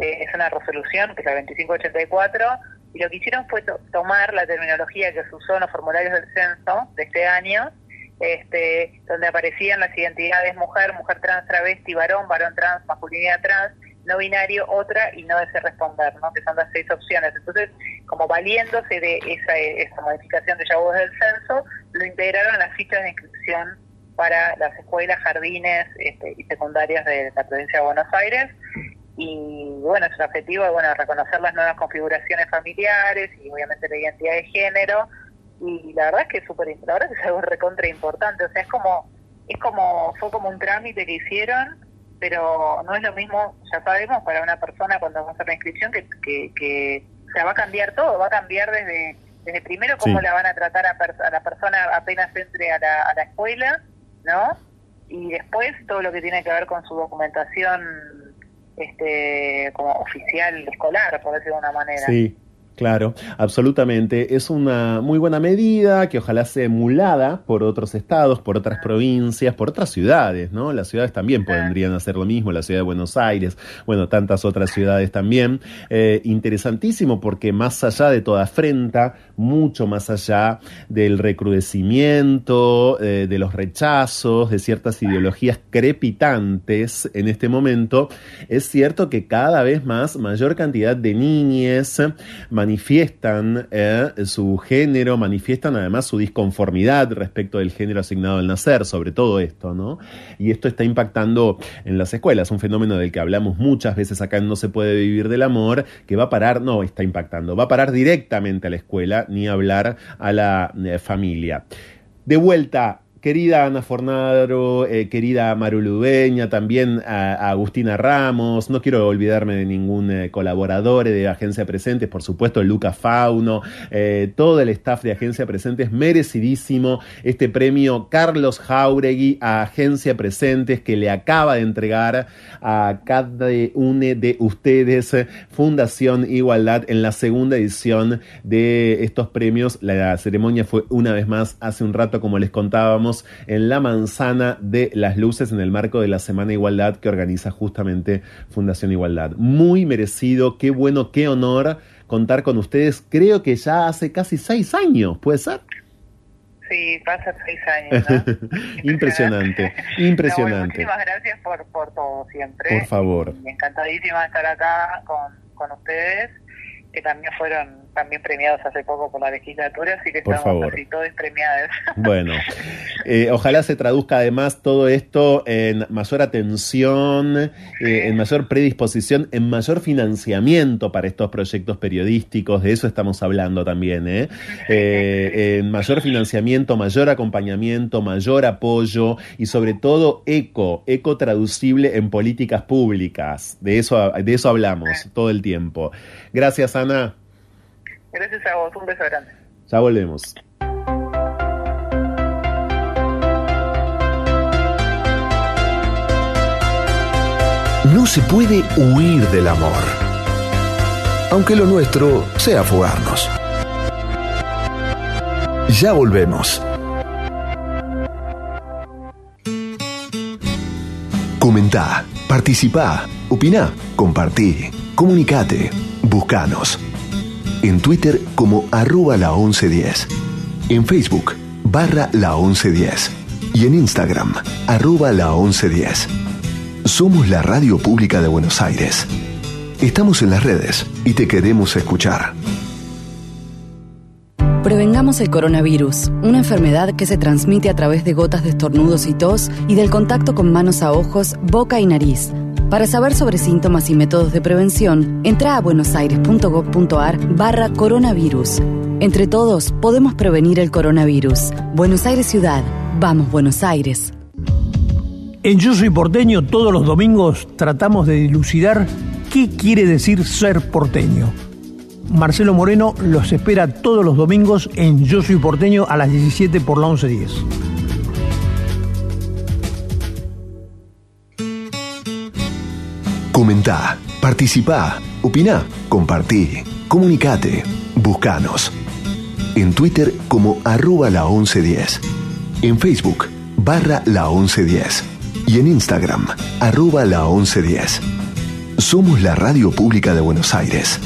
Eh, es una resolución, que es la 2584, y lo que hicieron fue tomar la terminología que se usó en los formularios del censo de este año este, donde aparecían las identidades mujer, mujer trans, travesti, varón, varón trans, masculinidad trans, no binario, otra y no desea responder, ¿no? que son las seis opciones. Entonces, como valiéndose de esa, esa modificación de ya del censo, lo integraron las fichas de inscripción para las escuelas, jardines este, y secundarias de la provincia de Buenos Aires. Y bueno, es objetivo bueno, reconocer las nuevas configuraciones familiares y obviamente la identidad de género, y la verdad es que es súper la verdad es algo recontra importante o sea es como es como fue como un trámite que hicieron pero no es lo mismo ya sabemos para una persona cuando va a hacer la inscripción que, que, que o sea va a cambiar todo va a cambiar desde desde primero cómo la van a tratar a, a, la persona apenas entre a la, a la escuela no y después todo lo que tiene que ver con su documentación este como oficial escolar por decirlo de una manera. Sí Claro, absolutamente. Es una muy buena medida que ojalá sea emulada por otros estados, por otras provincias, por otras ciudades, ¿no? Las ciudades también podrían hacer lo mismo, la ciudad de Buenos Aires, bueno, tantas otras ciudades también. Eh, interesantísimo porque más allá de toda afrenta, mucho más allá del recrudecimiento, eh, de los rechazos, de ciertas ideologías crepitantes en este momento, es cierto que cada vez más mayor cantidad de niñes manifiestan eh, su género, manifiestan además su disconformidad respecto del género asignado al nacer, sobre todo esto, ¿no? Y esto está impactando en las escuelas, un fenómeno del que hablamos muchas veces acá en No se puede vivir del amor, que va a parar, no está impactando, va a parar directamente a la escuela, ni hablar a la eh, familia. De vuelta Querida Ana Fornaro, eh, querida Maru Ludeña, también a, Agustina Ramos, no quiero olvidarme de ningún eh, colaborador de Agencia Presentes, por supuesto Lucas Fauno, eh, todo el staff de Agencia Presentes, merecidísimo este premio Carlos Jauregui a Agencia Presentes que le acaba de entregar a cada uno de ustedes Fundación Igualdad en la segunda edición de estos premios. La ceremonia fue una vez más hace un rato, como les contábamos, en la manzana de las luces en el marco de la Semana Igualdad que organiza justamente Fundación Igualdad. Muy merecido, qué bueno, qué honor contar con ustedes. Creo que ya hace casi seis años, ¿puede ser? Sí, pasa seis años. impresionante, impresionante. muchísimas gracias por, por todo siempre. Por favor. encantadísima de estar acá con, con ustedes, que también fueron también premiados hace poco por la legislatura, así que por estamos favor. así todos premiados. Bueno, eh, ojalá se traduzca además todo esto en mayor atención, eh, en mayor predisposición, en mayor financiamiento para estos proyectos periodísticos, de eso estamos hablando también, ¿eh? eh en mayor financiamiento, mayor acompañamiento, mayor apoyo y sobre todo eco, eco traducible en políticas públicas, de eso, de eso hablamos todo el tiempo. Gracias, Ana. Gracias a vos, un beso grande. Ya volvemos. No se puede huir del amor, aunque lo nuestro sea fugarnos. Ya volvemos. Comentá, participá, opina, compartí, comunicate, buscanos en Twitter como arroba la 1110, en Facebook barra la 1110 y en Instagram arroba la 1110. Somos la radio pública de Buenos Aires. Estamos en las redes y te queremos escuchar. Prevengamos el coronavirus, una enfermedad que se transmite a través de gotas de estornudos y tos y del contacto con manos a ojos, boca y nariz. Para saber sobre síntomas y métodos de prevención, entra a buenosaires.gov.ar barra coronavirus. Entre todos podemos prevenir el coronavirus. Buenos Aires Ciudad. Vamos, Buenos Aires. En Yo Soy Porteño todos los domingos tratamos de dilucidar qué quiere decir ser porteño. Marcelo Moreno los espera todos los domingos en Yo Soy Porteño a las 17 por la 1110. Comentá, participá, opina, compartí, comunicate, buscanos. En Twitter como arroba la 1110. En Facebook barra la 1110. Y en Instagram arroba la 1110. Somos la radio pública de Buenos Aires.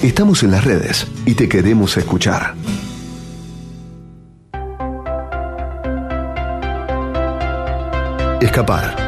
Estamos en las redes y te queremos escuchar. Escapar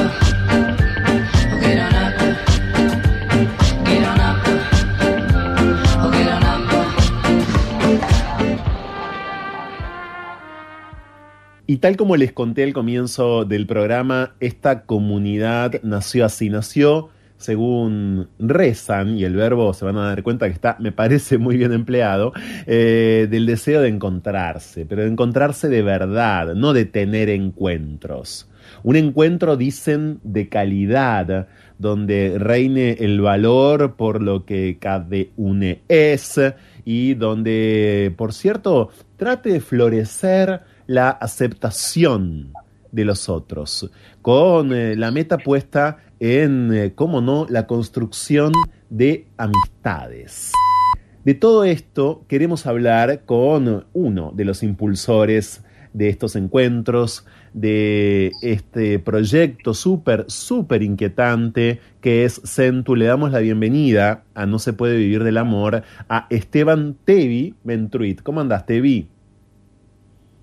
Y tal como les conté al comienzo del programa, esta comunidad nació así, nació según rezan, y el verbo se van a dar cuenta que está, me parece muy bien empleado, eh, del deseo de encontrarse, pero de encontrarse de verdad, no de tener encuentros. Un encuentro, dicen, de calidad, donde reine el valor por lo que cada uno es y donde, por cierto, trate de florecer la aceptación de los otros, con eh, la meta puesta en, eh, cómo no, la construcción de amistades. De todo esto queremos hablar con uno de los impulsores de estos encuentros, de este proyecto súper, súper inquietante que es Centu. Le damos la bienvenida a No se puede vivir del amor a Esteban Tevi Ventruit. ¿Cómo andás, Tevi?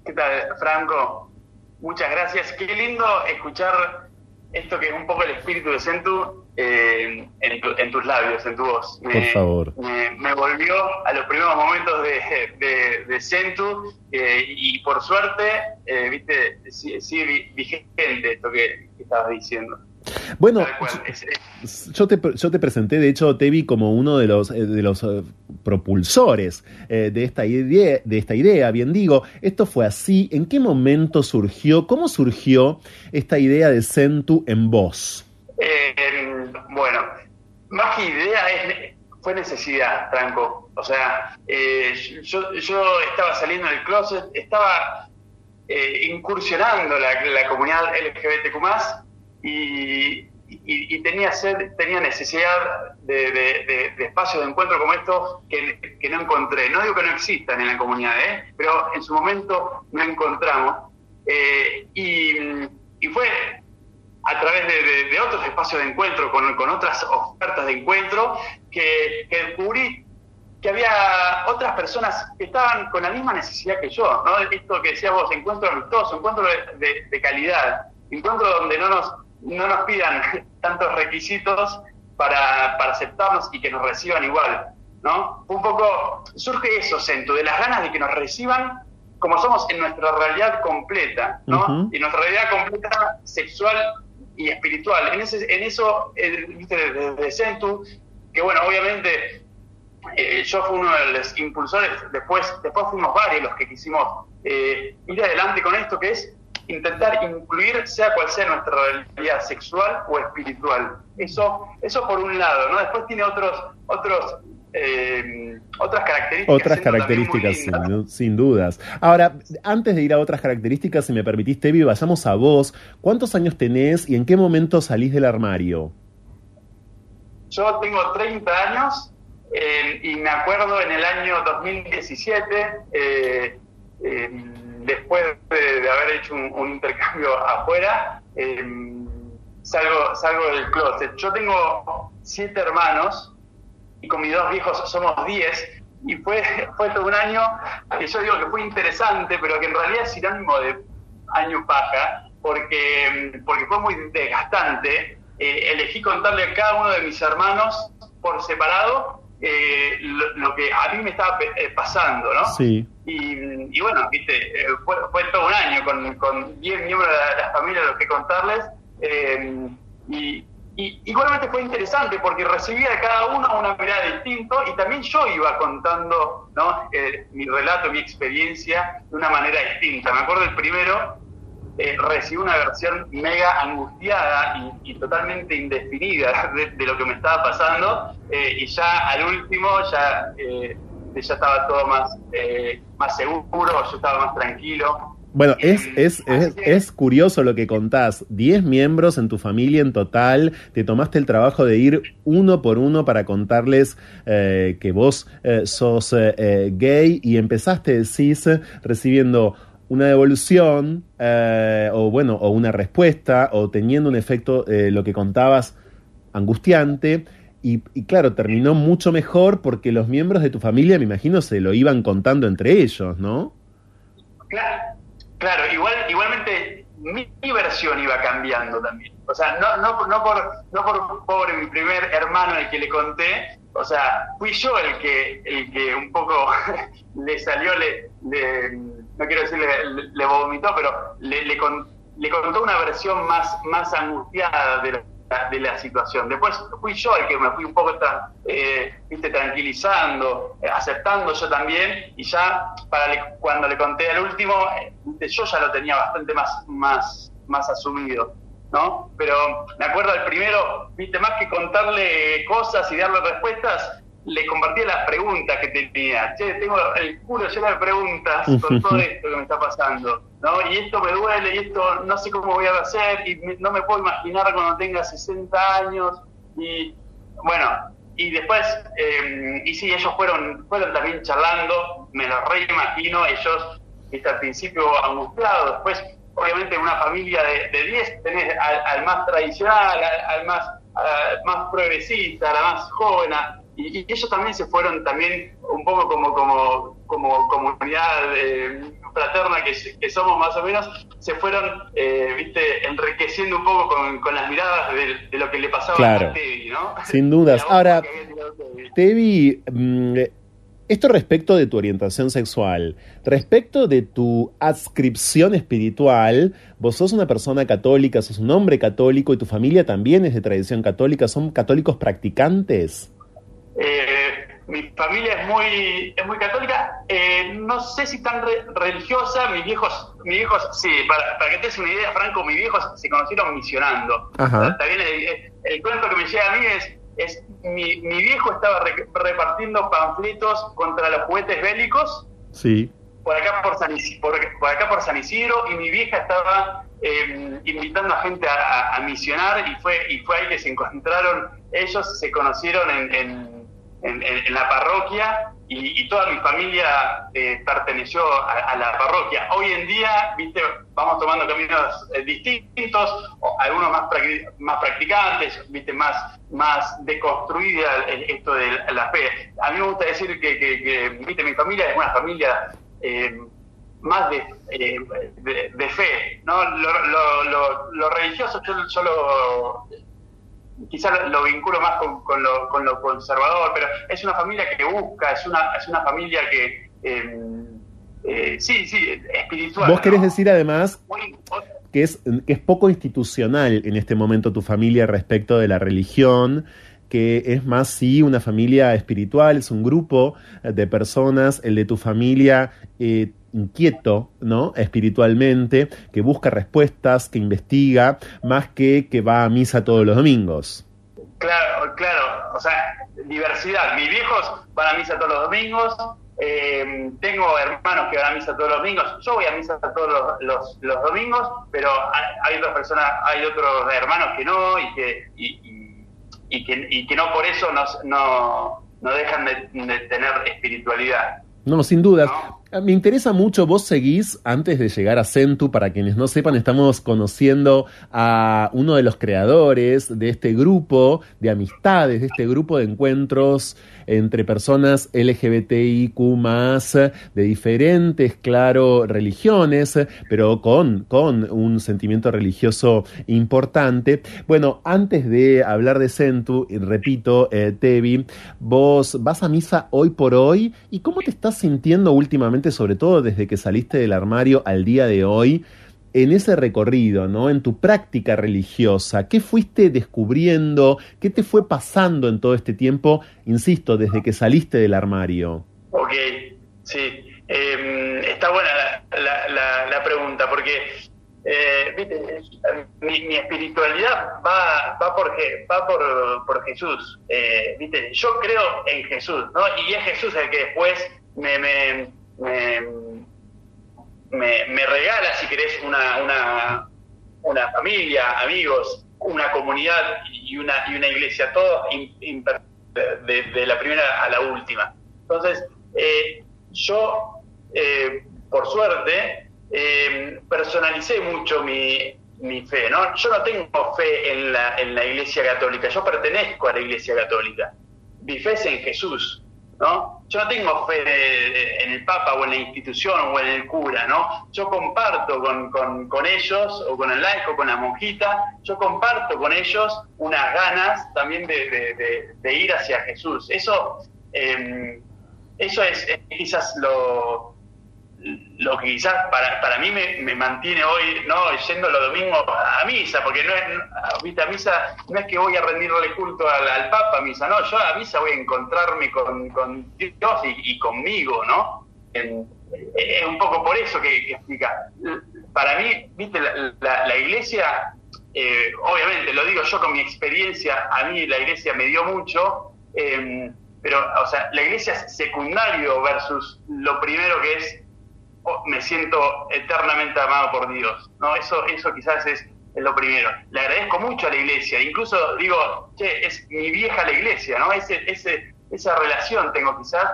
¿Qué tal, Franco? Muchas gracias. Qué lindo escuchar esto que es un poco el espíritu de Centu eh, en, tus labios, en tu voz. Por favor. Me, volvió a los primeros momentos de, de, Centu eh, y por suerte, eh, viste, sigue vigente esto que, que estabas diciendo. Bueno, yo te, yo te presenté, de hecho, Tevi como uno de los, eh, de los eh, propulsores eh, de, esta idea, de esta idea, bien digo. Esto fue así. ¿En qué momento surgió? ¿Cómo surgió esta idea de Centu en voz? bueno, más que idea fue necesidad, Franco. O sea, yo, yo estaba saliendo del closet, estaba incursionando la, la comunidad LGBTQ+, y, tenía, sed, tenía necesidad de, espacios de encuentro como estos que, no encontré. No digo que no existan en la comunidad, ¿eh? pero en su momento no encontramos. Eh, y, fue a través de, otros espacios de encuentro, con, con otras ofertas de encuentro, que, que, descubrí que había otras personas que estaban con la misma necesidad que yo. ¿no? Esto que decías vos, encuentro amistoso, encuentro de, calidad, encuentro donde no nos no nos pidan tantos requisitos para, para aceptarnos y que nos reciban igual, ¿no? Un poco surge eso, Centu, de las ganas de que nos reciban como somos en nuestra realidad completa, ¿no? Y nuestra realidad completa sexual y espiritual. En, ese, en eso, eh, viste, desde Centu, que bueno, obviamente eh, yo fui uno de los impulsores, después, después fuimos varios los que quisimos eh, ir adelante con esto, que es intentar incluir sea cual sea nuestra realidad sexual o espiritual. Eso, eso por un lado, ¿no? Después tiene otros, otros eh, otras características. Otras características, sin, dudas. Ahora, antes de ir a otras características, si me permitís, Tevi, vayamos a vos. ¿Cuántos años tenés y en qué momento salís del armario? Yo tengo 30 años eh, y me acuerdo en el año 2017, eh, después de, haber hecho un, intercambio afuera, em, salgo, salgo del closet. Yo tengo siete hermanos y con mis dos viejos somos diez. Y fue, fue todo un año que yo digo que fue interesante, pero que en realidad es sinónimo de año paja, porque, em, porque fue muy desgastante. Eh, elegí contarle a cada uno de mis hermanos por separado eh, lo, que a mí me estaba eh, pasando, ¿no? Sí. Y, bueno, viste, eh, fue, todo un año con, con 10 miembros de la, familia los que contarles. y, igualmente fue interesante porque recibía de cada uno una mirada distinta y también yo iba contando ¿no? mi relato, mi experiencia de una manera distinta. Me acuerdo el primero eh, recibí una versión mega angustiada y, totalmente indefinida de, lo que me estaba pasando eh, y ya al último ya, eh, ya estaba todo más, eh, más seguro, yo estaba más tranquilo. Bueno, es, es, es, es, curioso lo que contás. Diez miembros en tu familia en total. Te tomaste el trabajo de ir uno por uno para contarles que vos sos gay y empezaste, decís, recibiendo una devolución eh, o bueno o una respuesta o teniendo un efecto eh, lo que contabas angustiante y, claro terminó mucho mejor porque los miembros de tu familia me imagino se lo iban contando entre ellos no claro claro igual igualmente mi, versión iba cambiando también. O sea no no no por no por pobre mi primer hermano al que le conté o sea fui yo el que el que un poco le salió le no quiero decirle le, vomitó, pero le, le, contó una versión más, más angustiada de la, de la situación. Después fui yo el que me fui un poco eh, ¿viste? tranquilizando, eh, aceptando yo también, y ya para cuando le conté al último, eh, yo ya lo tenía bastante más, más, más asumido. ¿no? Pero me acuerdo al primero, viste, más que contarle cosas y darle respuestas, le compartía las preguntas que tenía. Che, tengo el culo lleno de preguntas con todo esto que me está pasando, ¿no? Y esto me duele, y esto no sé cómo voy a hacer, y no me puedo imaginar cuando tenga 60 años, y bueno, y después, eh, y sí, ellos fueron, fueron también charlando, me lo reimagino, ellos, viste, al principio angustiados, después obviamente una familia de 10 tenés al, más tradicional, al, más, más progresista, a la más joven, y, ellos también se fueron también un poco como, como, como comunidad eh, fraterna que, somos más o menos, se fueron, eh, viste, enriqueciendo un poco con, las miradas de, lo que le pasaba a Tevi, ¿no? Sin dudas. Ahora, Tevi, mm, esto respecto de tu orientación sexual, respecto de tu adscripción espiritual, vos sos una persona católica, sos un hombre católico y tu familia también es de tradición católica, ¿son católicos practicantes? Eh, mi familia es muy, es muy católica, eh, no sé si tan religiosa, mis viejos, mis viejos, sí, para, para, que te des una idea, Franco, mis viejos se conocieron misionando. También el, el, cuento que me llega a mí es es mi, mi viejo estaba repartiendo panfletos contra los juguetes bélicos. Sí. Por acá por San, por, acá por San Isidro y mi vieja estaba em, invitando a gente a, misionar y fue y fue ahí que se encontraron ellos se conocieron en, en la parroquia y, toda mi familia eh, perteneció a, la parroquia. Hoy en día, viste, vamos tomando caminos eh, distintos, algunos más, más practicantes, viste, más, más deconstruida esto de la fe. A mí me gusta decir que, viste, mi familia es una familia eh, más de, de, fe, ¿no? Lo, lo, religioso yo, yo lo quizás lo vinculo más con, lo, con, lo, conservador, pero es una familia que busca, es una, es una familia que... Em, eh, sí, sí, espiritual. Vos querés decir además que es, que es poco institucional en este momento tu familia respecto de la religión, que es más sí una familia espiritual, es un grupo de personas, el de tu familia eh, inquieto, ¿no? Espiritualmente, que busca respuestas, que investiga, más que que va a misa todos los domingos. Claro, claro, o sea, diversidad. Mis viejos van a misa todos los domingos, eh, tengo hermanos que van a misa todos los domingos, yo voy a misa todos los, los, domingos, pero hay, otras personas, hay otros hermanos que no y que, y, que, y que no por eso no, no, dejan de, de tener espiritualidad. No, sin dudas. Me interesa mucho, vos seguís, antes de llegar a Centu, para quienes no sepan, estamos conociendo a uno de los creadores de este grupo de amistades, de este grupo de encuentros entre personas LGBTIQ de diferentes, claro, religiones, pero con, con un sentimiento religioso importante. Bueno, antes de hablar de Centu, repito, eh, Tevi, vos vas a misa hoy por hoy, ¿y cómo te estás sintiendo últimamente? sobre todo desde que saliste del armario al día de hoy, en ese recorrido, ¿no? En tu práctica religiosa, ¿qué fuiste descubriendo? ¿Qué te fue pasando en todo este tiempo, insisto, desde que saliste del armario? Ok, sí. Em, está buena la, pregunta, porque eh, Mi, espiritualidad va, va, por, va por, Jesús. Eh, ¿viste? Yo creo en Jesús, ¿no? Y es Jesús el que después me, me, regala, si querés, una, una, una, familia, amigos, una comunidad y una, y una iglesia, todo de, la primera a la última. Entonces, eh, yo, eh, por suerte, eh, personalicé mucho mi, mi fe, ¿no? Yo no tengo fe en la, en la iglesia católica, yo pertenezco a la iglesia católica. Mi fe es en Jesús. ¿No? Yo no tengo fe en el Papa o en la institución o en el cura, ¿no? Yo comparto con, con, ellos, o con el laico, con la monjita, yo comparto con ellos unas ganas también de, ir hacia Jesús. Eso, em, eso es quizás lo, lo que quizás para, para mí me, mantiene hoy no yendo los domingos a misa, porque no es, ¿viste? a misa no es que voy a rendirle culto al, Papa a misa, no, yo a misa voy a encontrarme con, con Dios y, conmigo, ¿no? Es un poco por eso que, explica. para mí, viste, la, iglesia, eh, obviamente, lo digo yo con mi experiencia, a mí la iglesia me dio mucho, em, pero, o sea, la iglesia es secundario versus lo primero que es, oh, me siento eternamente amado por Dios, ¿no? Eso, eso quizás es, lo primero. Le agradezco mucho a la iglesia, incluso digo, che, es mi vieja la iglesia, ¿no? Ese, ese, esa relación tengo quizás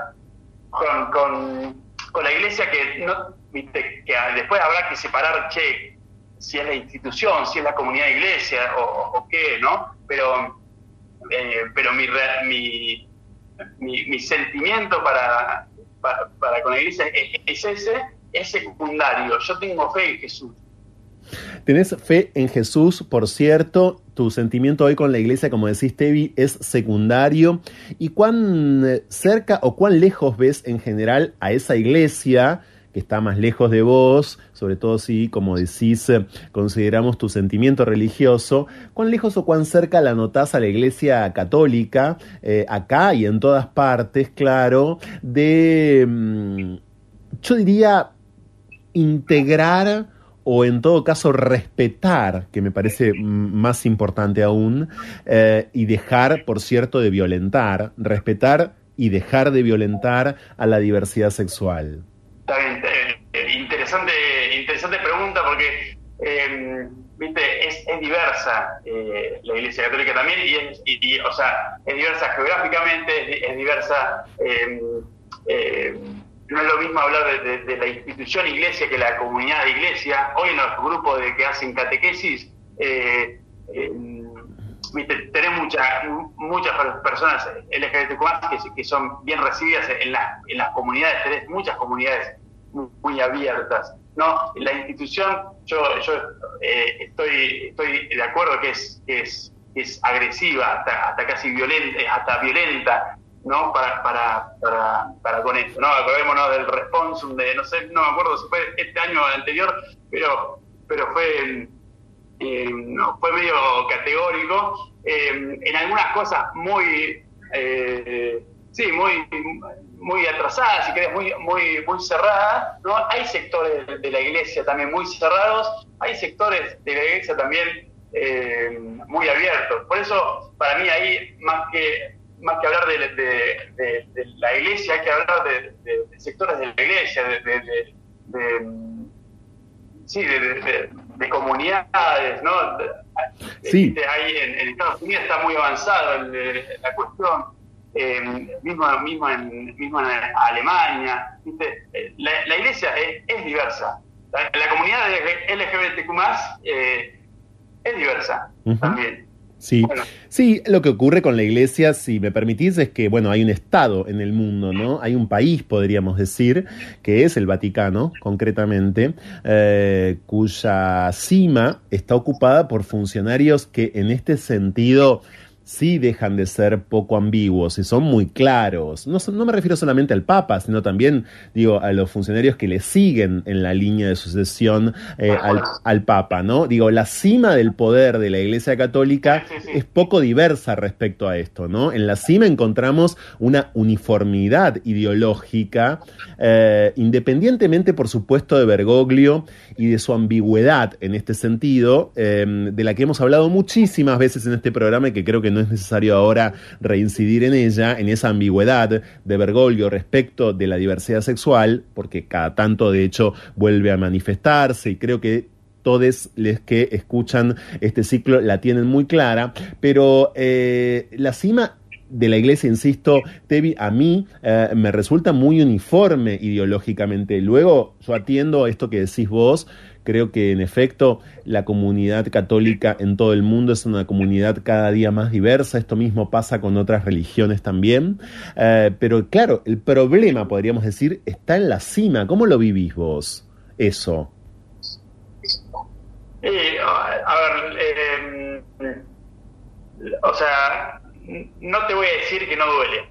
con, con, con la iglesia que no que después habrá que separar, che, si es la institución, si es la comunidad de iglesia o, qué, ¿no? Pero, eh, pero mi, mi, mi, sentimiento para, para, con la iglesia es, ese, es secundario. Yo tengo fe en Jesús. Tenés fe en Jesús, por cierto, tu sentimiento hoy con la iglesia, como decís, Tevi, es secundario. ¿Y cuán eh, cerca o cuán lejos ves en general a esa iglesia? que está más lejos de vos, sobre todo si, como decís, consideramos tu sentimiento religioso, cuán lejos o cuán cerca la notás a la Iglesia Católica, eh, acá y en todas partes, claro, de, mm, yo diría, integrar o en todo caso respetar, que me parece más importante aún, eh, y dejar, por cierto, de violentar, respetar y dejar de violentar a la diversidad sexual. Eh, eh, interesante, interesante pregunta porque, eh, viste, es, diversa la Iglesia Católica también y, es, o sea, es diversa geográficamente, es, diversa, no es lo mismo hablar de, la institución Iglesia que la comunidad de Iglesia. Hoy en los grupos de que hacen catequesis, viste, tenés muchas muchas personas LGBTQ que, que son bien recibidas en, las en las comunidades, tenés muchas comunidades muy, abiertas. No, la institución, yo, yo eh, estoy, estoy de acuerdo que es, es, es agresiva, hasta, hasta casi violenta, hasta violenta, ¿no? Para, para, para, para con esto, ¿no? Acordémonos del responsum de, no sé, no me acuerdo si fue este año o anterior, pero, pero fue eh, no, fue medio categórico, eh, en algunas cosas muy, eh, sí, muy, muy atrasadas, si querés, muy, muy, muy cerradas, ¿no? Hay sectores de la iglesia también muy cerrados, hay sectores de la iglesia también muy abiertos. Por eso, para mí ahí, más que más que hablar de, la iglesia, hay que hablar de, sectores de la iglesia, de, sí, de, de comunidades, ¿no? Sí. Ahí en, Estados Unidos está muy avanzado la cuestión, eh, mismo, mismo, en, mismo en Alemania. Eh, la, iglesia es, diversa. La, comunidad LGBTQ eh, es diversa también. Sí. sí, lo que ocurre con la iglesia, si me permitís, es que, bueno, hay un Estado en el mundo, ¿no? Hay un país, podríamos decir, que es el Vaticano, concretamente, eh, cuya cima está ocupada por funcionarios que en este sentido sí dejan de ser poco ambiguos y son muy claros. No, no, me refiero solamente al Papa, sino también, digo, a los funcionarios que le siguen en la línea de sucesión eh, al, Papa, ¿no? Digo, la cima del poder de la Iglesia Católica es poco diversa respecto a esto, ¿no? En la cima encontramos una uniformidad ideológica, eh, independientemente, por supuesto, de Bergoglio y de su ambigüedad en este sentido, eh, de la que hemos hablado muchísimas veces en este programa y que creo que no es necesario ahora reincidir en ella, en esa ambigüedad de Bergoglio respecto de la diversidad sexual, porque cada tanto de hecho vuelve a manifestarse y creo que todos los que escuchan este ciclo la tienen muy clara, pero eh, la cima de la iglesia, insisto, Tevi, a mí eh, me resulta muy uniforme ideológicamente. Luego yo atiendo esto que decís vos, Creo que en efecto la comunidad católica en todo el mundo es una comunidad cada día más diversa. Esto mismo pasa con otras religiones también. Eh, pero claro, el problema, podríamos decir, está en la cima. ¿Cómo lo vivís vos eso? a ver, eh, o sea, no te voy a decir que no duele.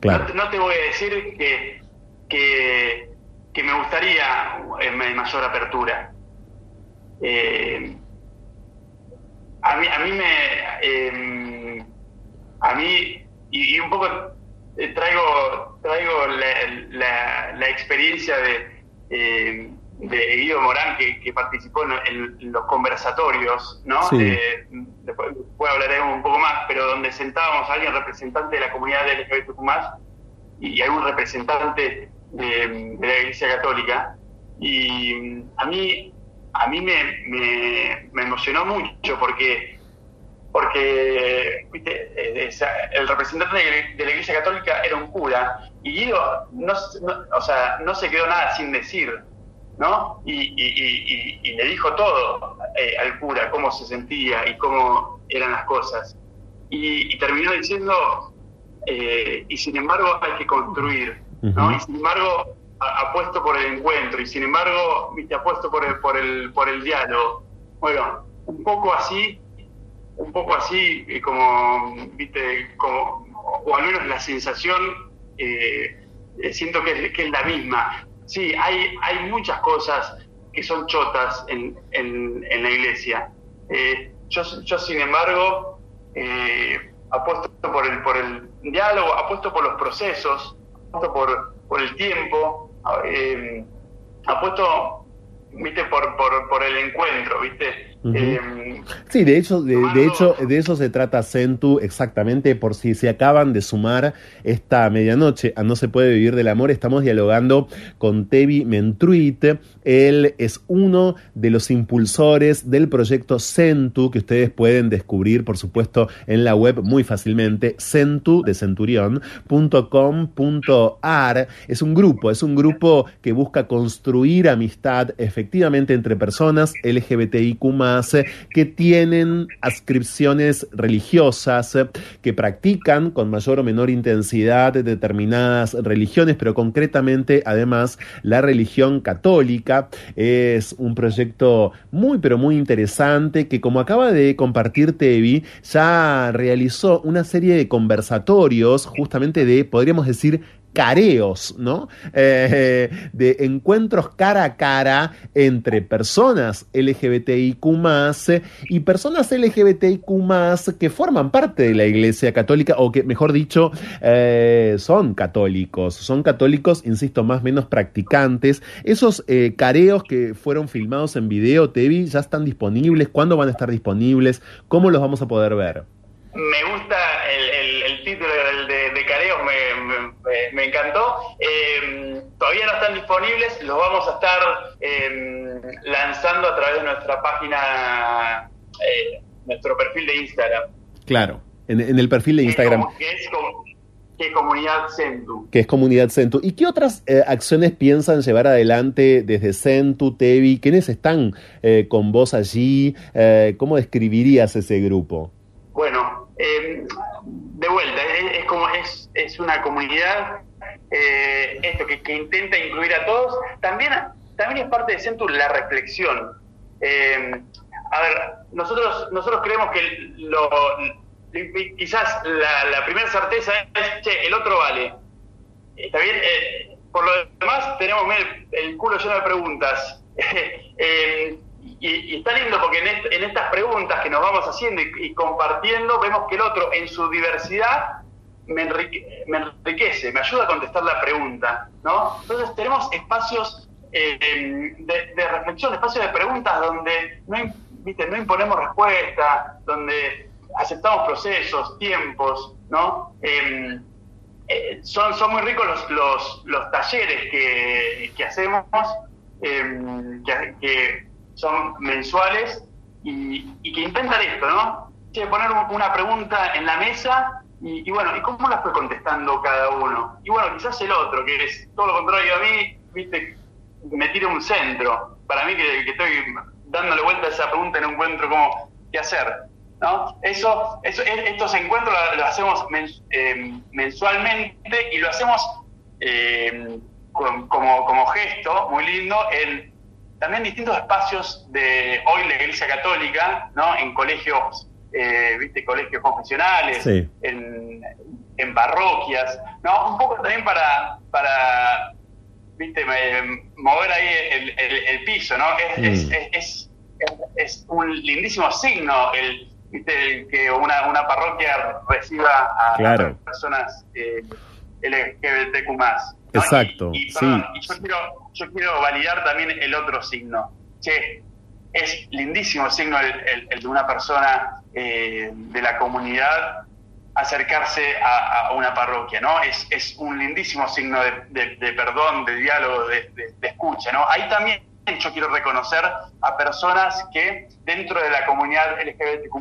Claro. No, te voy a decir que, que que me gustaría en mayor apertura. Eh, a mí, a mí me, em, a mí y, un poco eh, traigo traigo la, la, experiencia de, em, de Guido Morán que, participó en, los conversatorios, ¿no? después, hablaré un poco más, pero donde sentábamos a alguien representante de la comunidad LGBT y, y algún representante de, la Iglesia Católica. Y a mí, a mí me, me, emocionó mucho porque porque ¿viste? el representante de, la Iglesia Católica era un cura y Guido no, o sea, no se quedó nada sin decir. ¿no? Y, le dijo todo eh, al cura, cómo se sentía y cómo eran las cosas. Y, terminó diciendo, eh, y sin embargo hay que construir, ¿no? Y sin embargo apuesto por el encuentro, y sin embargo te apuesto por el, por el, por el diálogo. Bueno, un poco así, un poco así, eh, como, viste, como, o al menos la sensación, siento que que es la misma sí, hay, hay muchas cosas que son chotas en, en, la iglesia. Eh, yo, yo, sin embargo, eh, apuesto por el, por el diálogo, apuesto por los procesos, apuesto por, por el tiempo, eh, apuesto viste por, por, por el encuentro, viste Em, sí, de hecho, de, hecho, de eso se trata Centu exactamente, por si se acaban de sumar esta medianoche a No se puede vivir del amor, estamos dialogando con Tevi Mentruit, él es uno de los impulsores del proyecto Centu, que ustedes pueden descubrir, por supuesto, en la web muy fácilmente, centu de centurión.com.ar. Es un grupo, es un grupo que busca construir amistad efectivamente entre personas LGBTIQ que tienen ascripciones religiosas, que practican con mayor o menor intensidad determinadas religiones, pero concretamente además la religión católica. Es un proyecto muy pero muy interesante que como acaba de compartir Tevi, ya realizó una serie de conversatorios justamente de, podríamos decir, careos, ¿no? Eh, de encuentros cara a cara entre personas LGBTIQ y personas LGBTIQ que forman parte de la Iglesia Católica o que, mejor dicho, eh, son católicos. Son católicos, insisto, más o menos practicantes. Esos eh, careos que fueron filmados en video, Tevi, ya están disponibles. ¿Cuándo van a estar disponibles? ¿Cómo los vamos a poder ver? Me gusta me, encantó. Eh, todavía no están disponibles, los vamos a estar eh, lanzando a través de nuestra página, eh, nuestro perfil de Instagram. Claro, en, el perfil de Instagram. Que es, Comunidad Centu. Que es Comunidad Centu. ¿Y qué otras acciones piensan llevar adelante desde Centu, Tevi? ¿Quiénes están con vos allí? ¿Cómo describirías ese grupo? Bueno, de vuelta, es, como es, es una comunidad eh, esto que, intenta incluir a todos, también, también es parte de Centur la reflexión. Eh, a ver, nosotros, nosotros creemos que lo, quizás la, primera certeza es, che, el otro vale. Está bien, eh, por lo demás tenemos el, culo lleno de preguntas. y, está lindo porque en, estas preguntas que nos vamos haciendo y compartiendo, vemos que el otro en su diversidad me, enriquece, me ayuda a contestar la pregunta, ¿no? Entonces tenemos espacios eh, de, reflexión, espacios de preguntas donde no, imponemos respuesta, donde aceptamos procesos, tiempos, ¿no? Em, eh, son, son muy ricos los, los, los talleres que, hacemos, em, que, son mensuales y, y, que intentan esto, ¿no? poner una pregunta en la mesa y, bueno, ¿y cómo la fue contestando cada uno? Y bueno, quizás el otro, que es todo lo contrario a mí, viste, me tira un centro. Para mí que, estoy dándole vuelta a esa pregunta no encuentro cómo qué hacer. ¿no? Eso, eso estos encuentros los hacemos eh, mensualmente y lo hacemos eh, como, como gesto muy lindo en también distintos espacios de hoy la Iglesia Católica, ¿no? en colegios eh, viste, colegios confesionales, en, en, parroquias, ¿no? Un poco también para, para viste, mover ahí el, el, piso, ¿no? Mm. Es, es, es, un lindísimo signo el, viste, que una, una parroquia reciba a, personas eh, LGBTQ+. Exacto. Y, sí. yo, quiero, yo quiero validar también el otro signo. Che, es lindísimo el signo el, de una persona eh, de la comunidad acercarse a, una parroquia, ¿no? Es, es un lindísimo signo de, perdón, de diálogo, de, escucha, ¿no? Ahí también yo quiero reconocer a personas que dentro de la comunidad LGBTQ+,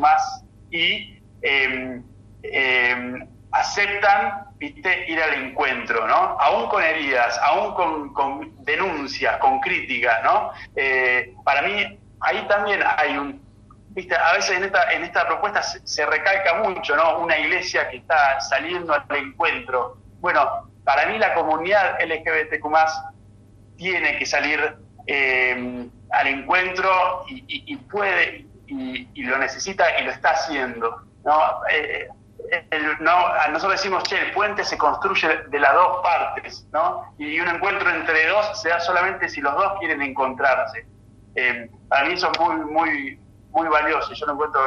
y em, em, aceptan ¿viste? ir al encuentro, ¿no? Aún con heridas, aún con, con denuncias, con críticas, ¿no? Eh, para mí, ahí también hay un... ¿viste? A veces en esta, en esta propuesta se, recalca mucho, ¿no? Una iglesia que está saliendo al encuentro. Bueno, para mí la comunidad LGBTQ tiene que salir eh, al encuentro y, puede y, lo necesita y lo está haciendo. ¿no? Eh, no, nosotros decimos, che, el puente se construye de las dos partes, ¿no? Y un encuentro entre dos se da solamente si los dos quieren encontrarse. Eh, para mí eso es muy, muy, muy valioso, yo lo encuentro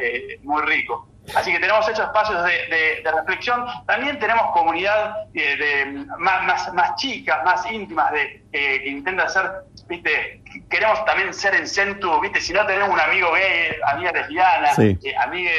eh, muy rico. Así que tenemos esos espacios de, reflexión. También tenemos comunidad eh, de, más, más, chicas, más íntimas, de, que intentan hacer, viste, queremos también ser en centro, viste, si no tenemos un amigo gay, amiga lesbiana, sí. amiga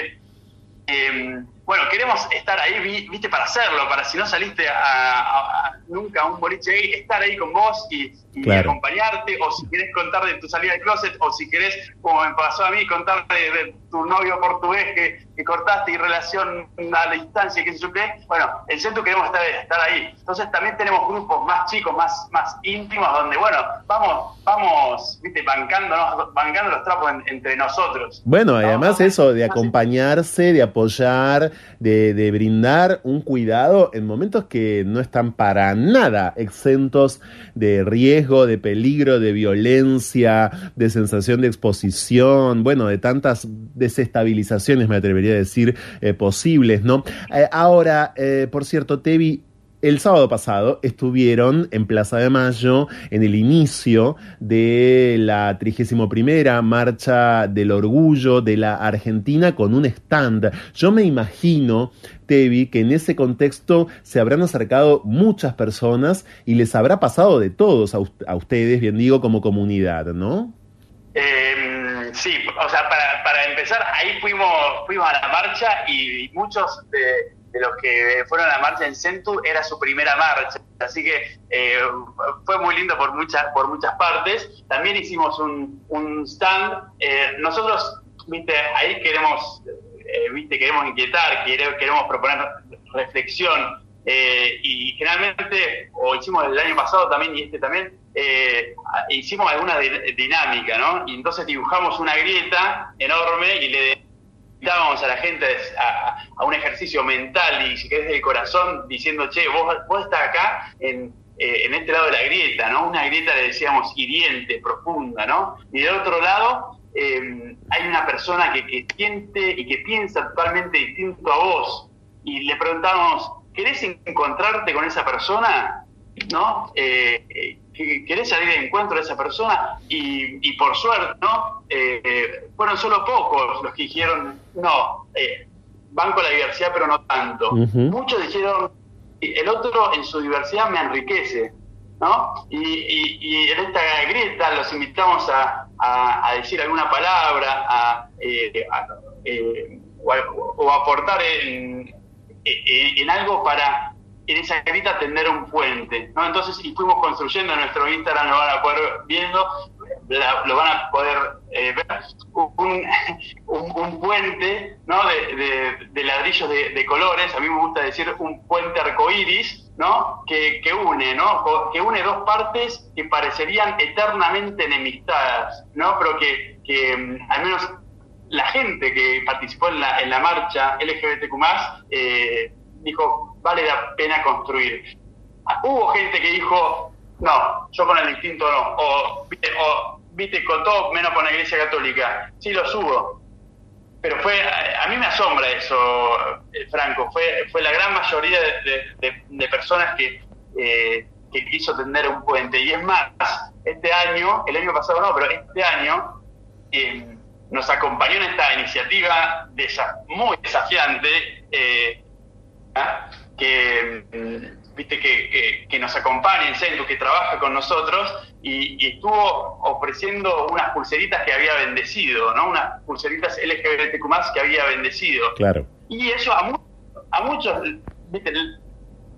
Em, bueno, queremos estar ahí, viste, para hacerlo, para si no saliste a, nunca a un boliche gay, estar ahí con vos y, acompañarte, o si querés contar de tu salida del closet, o si querés, como me pasó a mí, contar de, tu novio portugués que, cortaste y relación a la distancia, que se yo Bueno, el centro queremos estar, estar ahí. Entonces también tenemos grupos más chicos, más, más íntimos, donde, bueno, vamos, vamos, viste, bancándonos, bancando los trapos entre nosotros. Bueno, además eso de acompañarse, de apoyar, de, de brindar un cuidado en momentos que no están para nada exentos de riesgo, de peligro, de violencia, de sensación de exposición, bueno, de tantas desestabilizaciones, me atrevería a decir, eh, posibles, ¿no? Eh, ahora, eh, por cierto, Tevi, el sábado pasado estuvieron en Plaza de Mayo en el inicio de la 31 Marcha del Orgullo de la Argentina con un stand. Yo me imagino, Tevi, que en ese contexto se habrán acercado muchas personas y les habrá pasado de todos a, ustedes, bien digo, como comunidad, ¿no? Em, sí, o sea, para, para, empezar, ahí fuimos, fuimos a la marcha y muchos de de los que fueron a la marcha en Centu era su primera marcha, así que eh, fue muy lindo por muchas por muchas partes. También hicimos un, un stand. Eh, nosotros, viste, ahí queremos, eh, viste, queremos inquietar, queremos proponer reflexión. Y generalmente, o hicimos el año pasado también y este también, hicimos alguna dinámica, ¿no? Y entonces dibujamos una grieta enorme y le invitábamos a la gente a, un ejercicio mental y si querés del corazón diciendo, che, vos, vos estás acá en, eh, en este lado de la grieta, ¿no? Una grieta le decíamos hiriente, profunda, ¿no? Y del otro lado hay una persona que, que siente y que piensa totalmente distinto a vos y le preguntamos, ¿querés encontrarte con esa persona? ¿No? Eh, eh querés salir de encuentro de esa persona y, por suerte, ¿no? Eh, fueron solo pocos los que dijeron, no, eh, banco la diversidad, pero no tanto. Muchos dijeron, el otro en su diversidad me enriquece, ¿no? Y, en esta grieta los invitamos a, decir alguna palabra a, eh, eh, o, aportar en, en algo para en esa grita tender un puente, ¿no? Entonces, y fuimos construyendo nuestro Instagram, lo van a poder viendo, lo van a poder eh, ver, un, un, puente, ¿no? De, ladrillos de, colores, a mí me gusta decir un puente arcoíris, ¿no? Que, que une, ¿no? Que une dos partes que parecerían eternamente enemistadas, ¿no? Pero que, que mm, al menos la gente que participó en la, en la marcha LGBTQ+, eh, dijo, vale la pena construir. Ah, hubo gente que dijo, no, yo con el distinto no, o, viste, con todo menos con la iglesia católica. Sí, lo subo. Pero fue, a mí me asombra eso, eh, Franco, fue, fue la gran mayoría de, personas que, eh, que quiso tender un puente. Y es más, este año, el año pasado no, pero este año eh, nos acompañó en esta iniciativa muy desafiante, que, viste, que, que, nos acompaña en Centu, que trabaja con nosotros, y, estuvo ofreciendo unas pulseritas que había bendecido, ¿no? Unas pulseritas LGBTQ que había bendecido. Claro. Y eso a, a muchos, viste,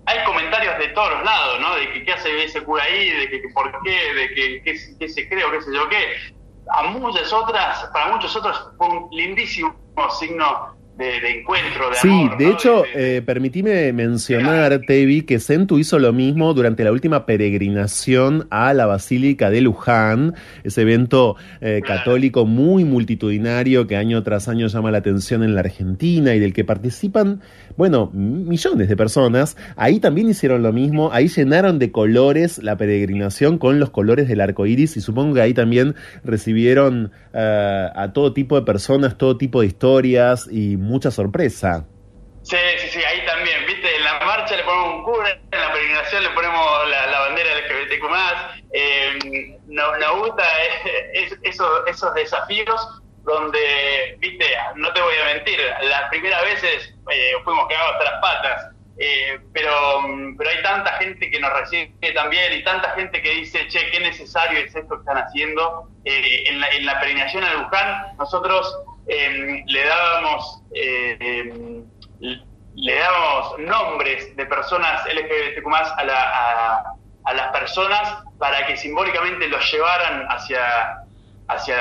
hay comentarios de todos los lados, ¿no? De que qué hace ese cura ahí, de que, por qué, de que qué, se cree o qué sé yo qué. A muchas otras, para muchos otros fue un lindísimo signo de, encuentro, de sí, de hecho, eh, permitime mencionar, Tevi, que Sentu hizo lo mismo durante la última peregrinación a la Basílica de Luján, ese evento eh, católico muy multitudinario que año tras año llama la atención en la Argentina y del que participan, bueno, millones de personas. Ahí también hicieron lo mismo, ahí llenaron de colores la peregrinación con los colores del arco iris y supongo que ahí también recibieron eh, a todo tipo de personas, todo tipo de historias y mucha sorpresa. Sí, sí, sí, ahí también, viste, en la marcha le ponemos un cura, en la peregrinación le ponemos la, bandera LGBTQ+, eh, nos, nos gusta esos, esos desafíos donde, viste, no te voy a mentir, las primeras veces eh, fuimos cagados hasta las patas, eh, pero, pero hay tanta gente que nos recibe también y tanta gente que dice, che, qué necesario es esto que están haciendo. Eh, en, la, en la peregrinación a Luján, nosotros Em, le dábamos em, le dábamos nombres de personas LGBTQ a, la, a, las personas para que simbólicamente los llevaran hacia hacia,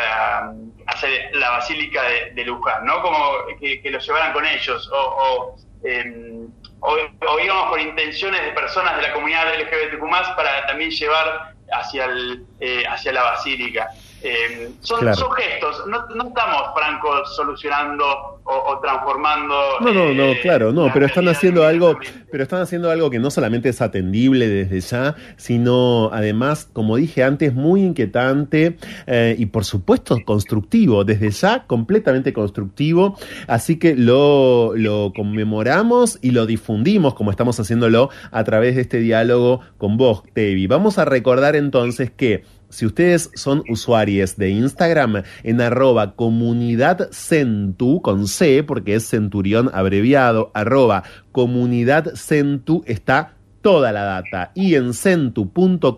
hacia la basílica de, Luján, ¿no? Como que, los llevaran con ellos o, o, o, íbamos con intenciones de personas de la comunidad LGBTQ para también llevar hacia, el, eh, hacia la basílica. Eh, son, gestos, no, no, estamos, Franco, solucionando o, transformando. No, no, no, eh, claro, no, pero están haciendo algo, pero están haciendo algo que no solamente es atendible desde ya, sino además, como dije antes, muy inquietante eh, y por supuesto constructivo, desde ya completamente constructivo. Así que lo, lo conmemoramos y lo difundimos, como estamos haciéndolo a través de este diálogo con vos, Tevi. Vamos a recordar entonces que si ustedes son usuarios de Instagram, en arroba comunidad con C, porque es centurión abreviado, arroba comunidad centu, está toda la data. Y en centu.com.ar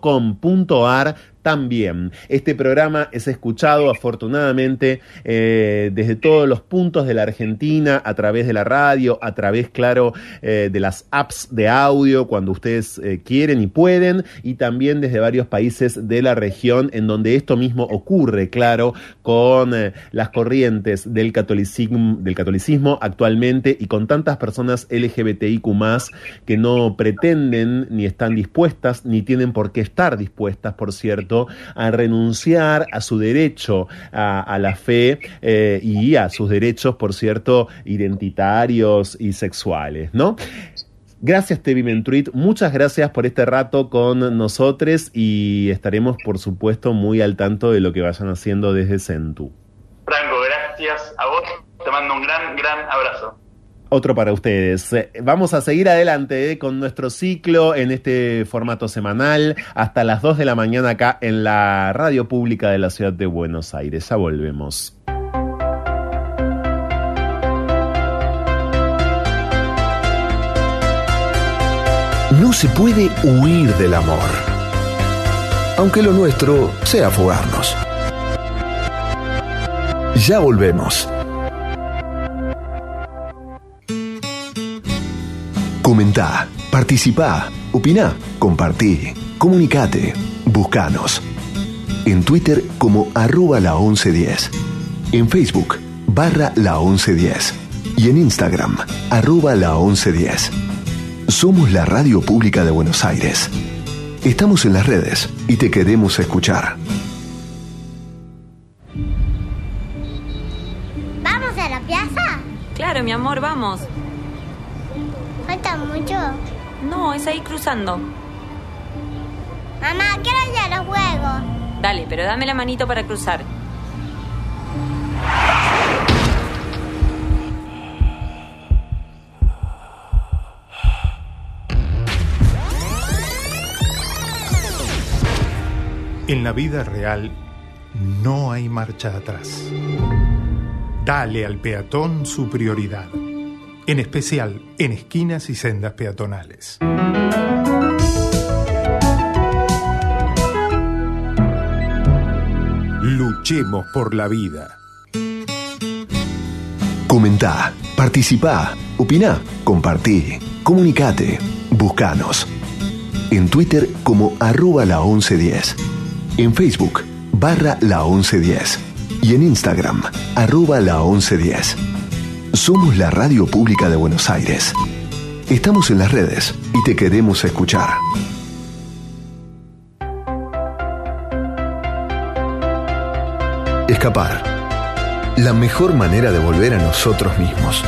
también. Este programa es escuchado afortunadamente eh, desde todos los puntos de la Argentina, a través de la radio, a través, claro, eh, de las apps de audio cuando ustedes eh, quieren y pueden, y también desde varios países de la región en donde esto mismo ocurre, claro, con las corrientes del catolicismo, del catolicismo actualmente y con tantas personas LGBTIQ que no pretenden ni están dispuestas, ni tienen por qué estar dispuestas, por cierto, a renunciar a su derecho a, la fe eh, y a sus derechos, por cierto, identitarios y sexuales, ¿no? Gracias, Tevi Mentruit. Muchas gracias por este rato con nosotros y estaremos, por supuesto, muy al tanto de lo que vayan haciendo desde Centu. Franco, gracias a vos. Te mando un gran, gran abrazo otro para ustedes. Eh, vamos a seguir adelante eh, con nuestro ciclo en este formato semanal hasta las 2 de la mañana acá en la radio pública de la ciudad de Buenos Aires. Ya volvemos. No se puede huir del amor, aunque lo nuestro sea fugarnos. Ya volvemos. Comentá, participá, opina, compartí, comunicate, buscanos. En Twitter como arroba la 1110. En Facebook barra la 1110. Y en Instagram arroba la 1110. Somos la radio pública de Buenos Aires. Estamos en las redes y te queremos escuchar. ¿Vamos a la plaza? Claro, mi amor, vamos. ¿Falta mucho? No, es ahí cruzando. Mamá, quiero ir a los juegos. Dale, pero dame la manito para cruzar. En la vida real no hay marcha atrás. Dale al peatón su prioridad en especial en esquinas y sendas peatonales. Luchemos por la vida. Comentá, participá, opiná, compartí, comunicate, buscanos. En Twitter como arroba la 1110. En Facebook barra la 1110. Y en Instagram arroba la 1110. Somos la radio pública de Buenos Aires. Estamos en las redes y te queremos escuchar. Escapar. La mejor manera de volver a nosotros mismos.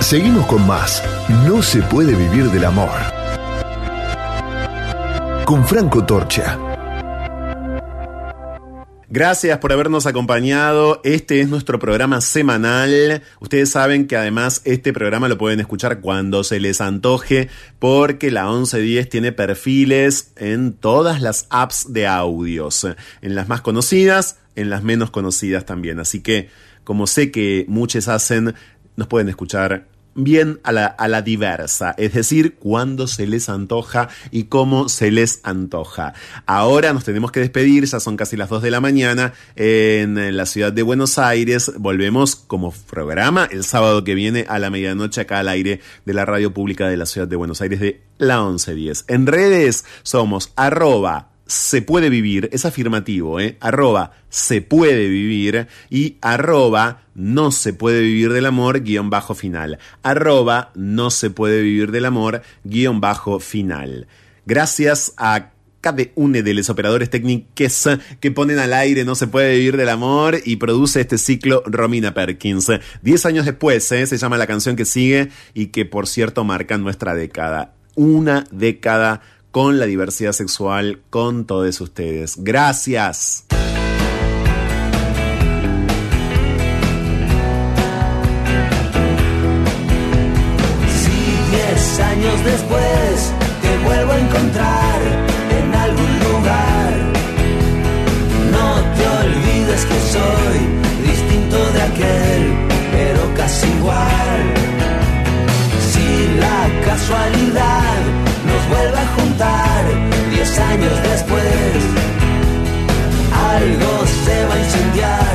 Seguimos con más. No se puede vivir del amor. Con Franco Torcha. Gracias por habernos acompañado. Este es nuestro programa semanal. Ustedes saben que además este programa lo pueden escuchar cuando se les antoje porque la 1110 tiene perfiles en todas las apps de audios, en las más conocidas, en las menos conocidas también. Así que como sé que muchos hacen, nos pueden escuchar bien a la, diversa, es decir, cuando se les antoja y cómo se les antoja. Ahora nos tenemos que despedir, ya son casi las 2 de la mañana en la ciudad de Buenos Aires. Volvemos como programa el sábado que viene a la medianoche acá al aire de la radio pública de la ciudad de Buenos Aires de la 1110. En redes somos arroba se puede vivir, es afirmativo, ¿eh? arroba se puede vivir y arroba no se puede vivir del amor guion bajo final. Arroba no se puede vivir del amor guion bajo final. Gracias a cada uno de los operadores técnicos que ponen al aire No se puede vivir del amor y produce este ciclo Romina Perkins. Diez años después ¿eh? se llama la canción que sigue y que por cierto marca nuestra década. Una década con la diversidad sexual, con todos ustedes. Gracias. Si diez años después te vuelvo a encontrar en algún lugar, no te olvides que soy distinto de aquel, pero casi igual. Si la casualidad nos vuelve a juntar diez años después, algo se va a incendiar,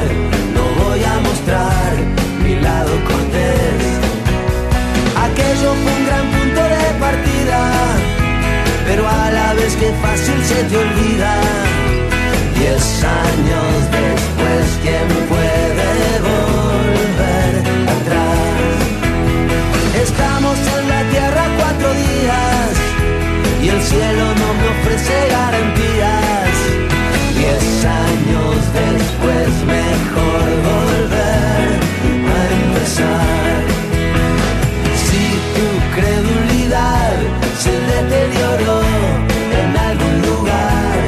no voy a mostrar mi lado cortés. Aquello fue un gran punto de partida, pero a la vez que fácil se te olvida. Diez años después, ¿quién puede cielo no me ofrece garantías. Diez años después, mejor volver a empezar. Si tu credulidad se deterioró en algún lugar,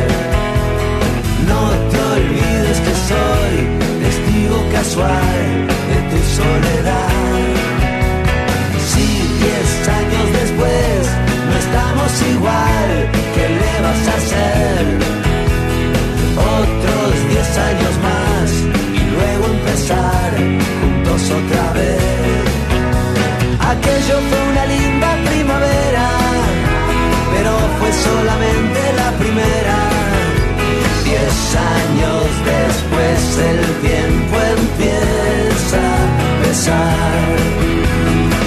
no te olvides que soy testigo casual de tu soledad. Si diez años después no estamos igual, juntos otra vez. Aquello fue una linda primavera, pero fue solamente la primera. Diez años después el tiempo empieza a pesar.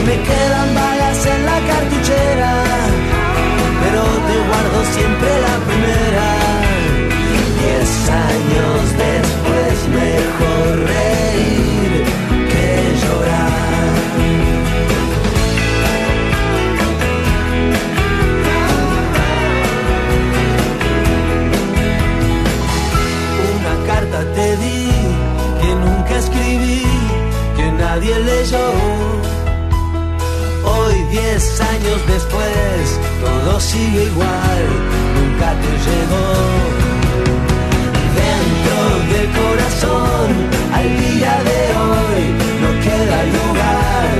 Me quedan balas en la cartuchera, pero te guardo siempre la primera. Diez años después yo. Hoy, diez años después, todo sigue igual, nunca te llegó. Dentro del corazón, al día de hoy, no queda lugar.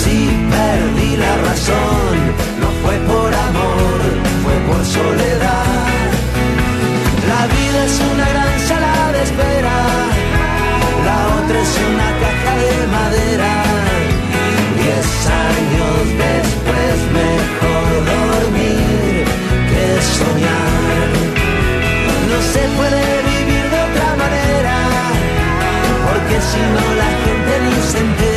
Si perdí la razón, no fue por amor, fue por soledad. La vida es una gran sala de espera. La otra es una madera. Diez años después mejor dormir que soñar. No se puede vivir de otra manera, porque si no la gente ni se entera.